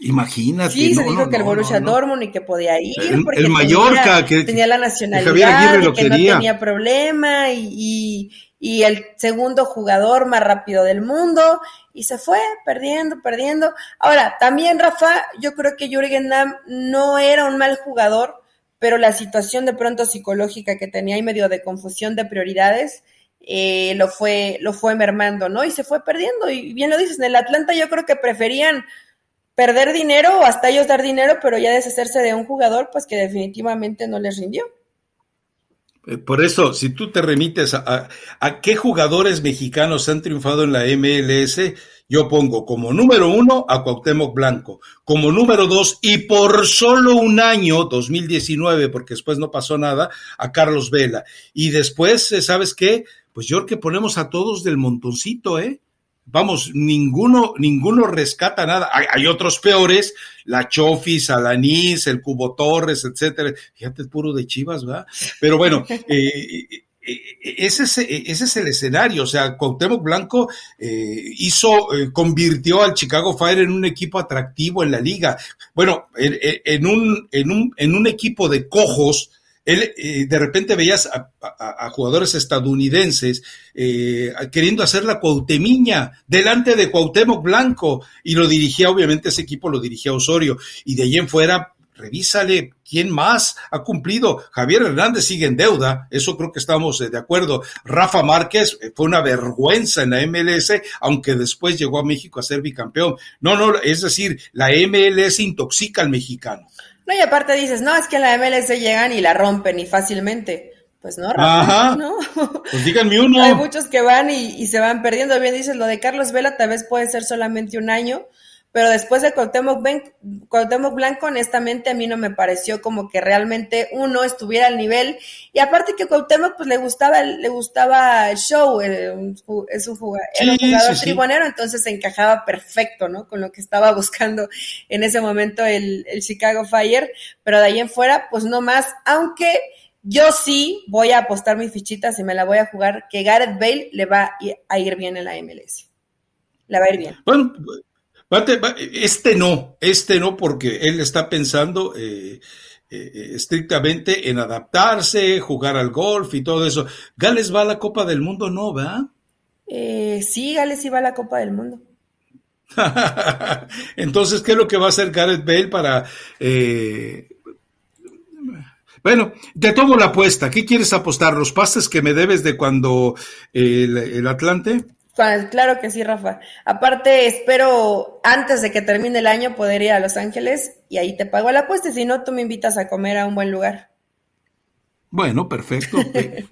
Imagínate. Sí, se dijo que el Borussia Dortmund y que podía ir. El, porque el Mallorca, tenía, que tenía la nacionalidad, y que no tenía problema y, y, el segundo jugador más rápido del mundo y se fue perdiendo, perdiendo. Ahora, también Rafa, yo creo que Jürgen Damm no era un mal jugador, pero la situación de pronto psicológica que tenía y medio de confusión de prioridades eh, lo fue lo fue mermando, ¿no? Y se fue perdiendo. Y bien lo dices, en el Atlanta yo creo que preferían perder dinero o hasta ellos dar dinero, pero ya deshacerse de un jugador, pues que definitivamente no les rindió. Eh, por eso, si tú te remites a, qué jugadores mexicanos han triunfado en la MLS, yo pongo como número uno a Cuauhtémoc Blanco, como número dos y por solo un año, 2019, porque después no pasó nada, a Carlos Vela. Y después, eh, ¿sabes qué? Pues yo que ponemos a todos del montoncito, ¿eh? Vamos, ninguno, ninguno rescata nada. Hay, otros peores, la Chofis, Alanís, el Cubo Torres, etcétera. Fíjate, es puro de Chivas, ¿verdad? Pero bueno, eh, eh, ese, es, ese es el escenario. O sea, Cuauhtémoc Blanco eh, hizo, convirtió al Chicago Fire en un equipo atractivo en la liga. Bueno, en, un, en, un, en un equipo de cojos, él, eh, de repente veías a, jugadores estadounidenses eh, queriendo hacer la cuautemiña delante de Cuauhtémoc Blanco y lo dirigía, obviamente ese equipo lo dirigía Osorio y de ahí en fuera revísale quién más ha cumplido. Javier Hernández sigue en deuda, eso creo que estamos eh, de acuerdo. Rafa Márquez fue una vergüenza en la MLS, aunque después llegó a México a ser bicampeón. No, no, es decir, la MLS intoxica al mexicano. No, y aparte dices, no, es que en la MLS llegan y la rompen y fácilmente. Pues no, Rafa, ¿no? Pues díganme uno. Hay muchos que van y, se van perdiendo. Bien dices, lo de Carlos Vela tal vez puede ser solamente un año, pero después de Cuauhtémoc, Blanco, honestamente, a mí no me pareció como que realmente uno estuviera al nivel. Y aparte que Cuauhtémoc, pues le gustaba, le gustaba el show, es un jugador, era un jugador tribunero, entonces se encajaba perfecto, ¿no? Con lo que estaba buscando en ese momento el, el Chicago Fire, pero de ahí en fuera, pues no más, aunque yo sí voy a apostar mis fichitas y me la voy a jugar que Gareth Bale le va a ir bien en la MLS. Le va a ir bien. Bueno, este no, este no, porque él está pensando eh, eh, estrictamente en adaptarse, jugar al golf y todo eso. Gales va a la Copa del Mundo, ¿no, va? Eh, sí, Gales sí va a la Copa del Mundo. Entonces, ¿qué es lo que va a hacer Gareth Bale para... Bueno, te tomo la apuesta. ¿Qué quieres apostar? ¿Los pases que me debes de cuando el Atlante? Claro que sí, Rafa. Aparte, espero antes de que termine el año poder ir a Los Ángeles y ahí te pago la apuesta. Si no, tú me invitas a comer a un buen lugar. Bueno, perfecto.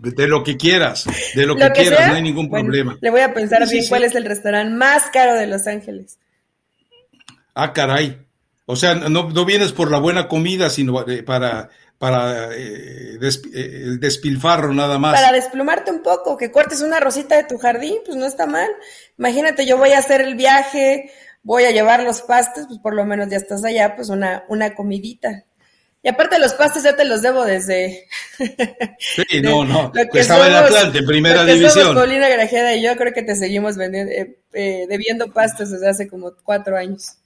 De, lo que quieras, de lo, que, quieras, no hay ningún problema. le voy a pensar bien cuál es el restaurante más caro de Los Ángeles. Ah, caray. O sea, no, no vienes por la buena comida, sino eh, para para eh, eh, el despilfarro nada más. Para desplumarte un poco, que cortes una rosita de tu jardín, pues no está mal. Imagínate, yo voy a hacer el viaje, voy a llevar los pastes, pues por lo menos ya estás allá, pues una, una comidita. Y aparte los pastes ya te los debo desde... Sí, no, no, que estaba en Atlante, en primera división. Paulina Grajeda y yo creo que te seguimos vendiendo, eh, debiendo pastes desde hace como cuatro años.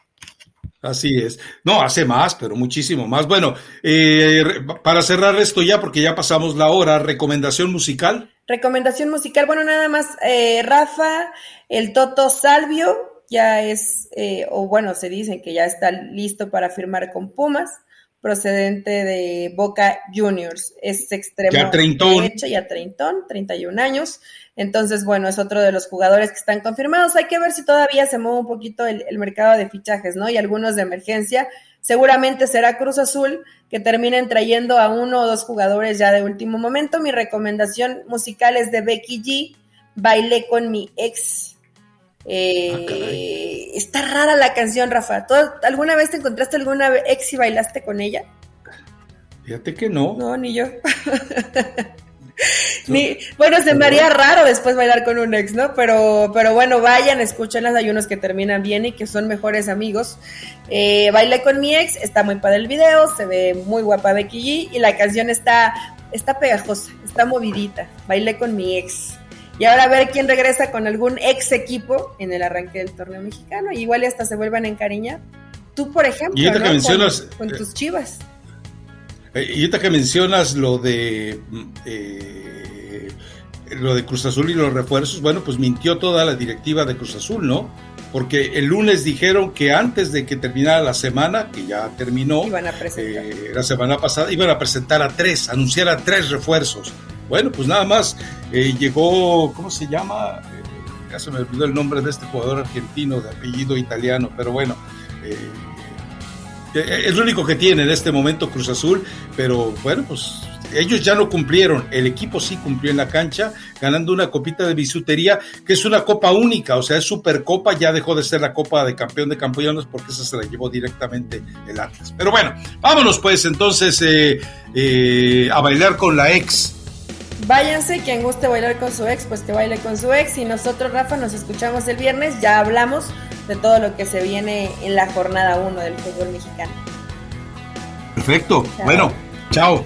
Así es. No, hace más, pero muchísimo más. Bueno, eh, para cerrar esto ya, porque ya pasamos la hora, recomendación musical. Recomendación musical, bueno, nada más, eh, Rafa, el Toto Salvio, ya es, eh, o bueno, se dicen que ya está listo para firmar con Pumas procedente de Boca Juniors. Es extremo ya derecho, ya treintón, 31 años. Entonces, bueno, es otro de los jugadores que están confirmados. Hay que ver si todavía se mueve un poquito el, mercado de fichajes, ¿no? Y algunos de emergencia. Seguramente será Cruz Azul que terminen trayendo a uno o dos jugadores ya de último momento. Mi recomendación musical es de Becky G. Bailé con mi ex. Eh, está rara la canción, Rafa. ¿Alguna vez te encontraste alguna ex y bailaste con ella? Fíjate que no. No, ni yo. Ni, bueno, se me haría raro después bailar con un ex, ¿no? Pero, pero bueno, vayan, escúchenlas, hay unos que terminan bien y que son mejores amigos. Eh, bailé con mi ex, está muy padre el video, se ve muy guapa Becky G y la canción está, está pegajosa, está movidita. Bailé con mi ex. Y ahora a ver quién regresa con algún ex equipo en el arranque del torneo mexicano. Y igual hasta se vuelvan a encariñar. Tú, por ejemplo, con, tus chivas. Eh, y ahorita que mencionas lo de eh, lo de Cruz Azul y los refuerzos, bueno, pues mintió toda la directiva de Cruz Azul, ¿no? Porque el lunes dijeron que antes de que terminara la semana, que ya terminó, eh, la semana pasada, iban a presentar a tres, anunciar a tres refuerzos. Bueno, pues nada más llegó, ¿cómo se llama? ya se me olvidó el nombre de este jugador argentino de apellido italiano, pero bueno. Eh, es lo único que tiene en este momento Cruz Azul, pero bueno, pues ellos ya no cumplieron, el equipo sí cumplió en la cancha, ganando una copita de bisutería, que es una copa única, o sea, es Supercopa, ya dejó de ser la copa de campeón de campeones porque esa se la llevó directamente el Atlas. Pero bueno, vámonos pues entonces eh, eh, a bailar con la ex. Váyanse, quien guste bailar con su ex, pues que baile con su ex. Y nosotros, Rafa, nos escuchamos el viernes, ya hablamos de todo lo que se viene en la jornada 1 del fútbol mexicano. Perfecto. Bueno, chao.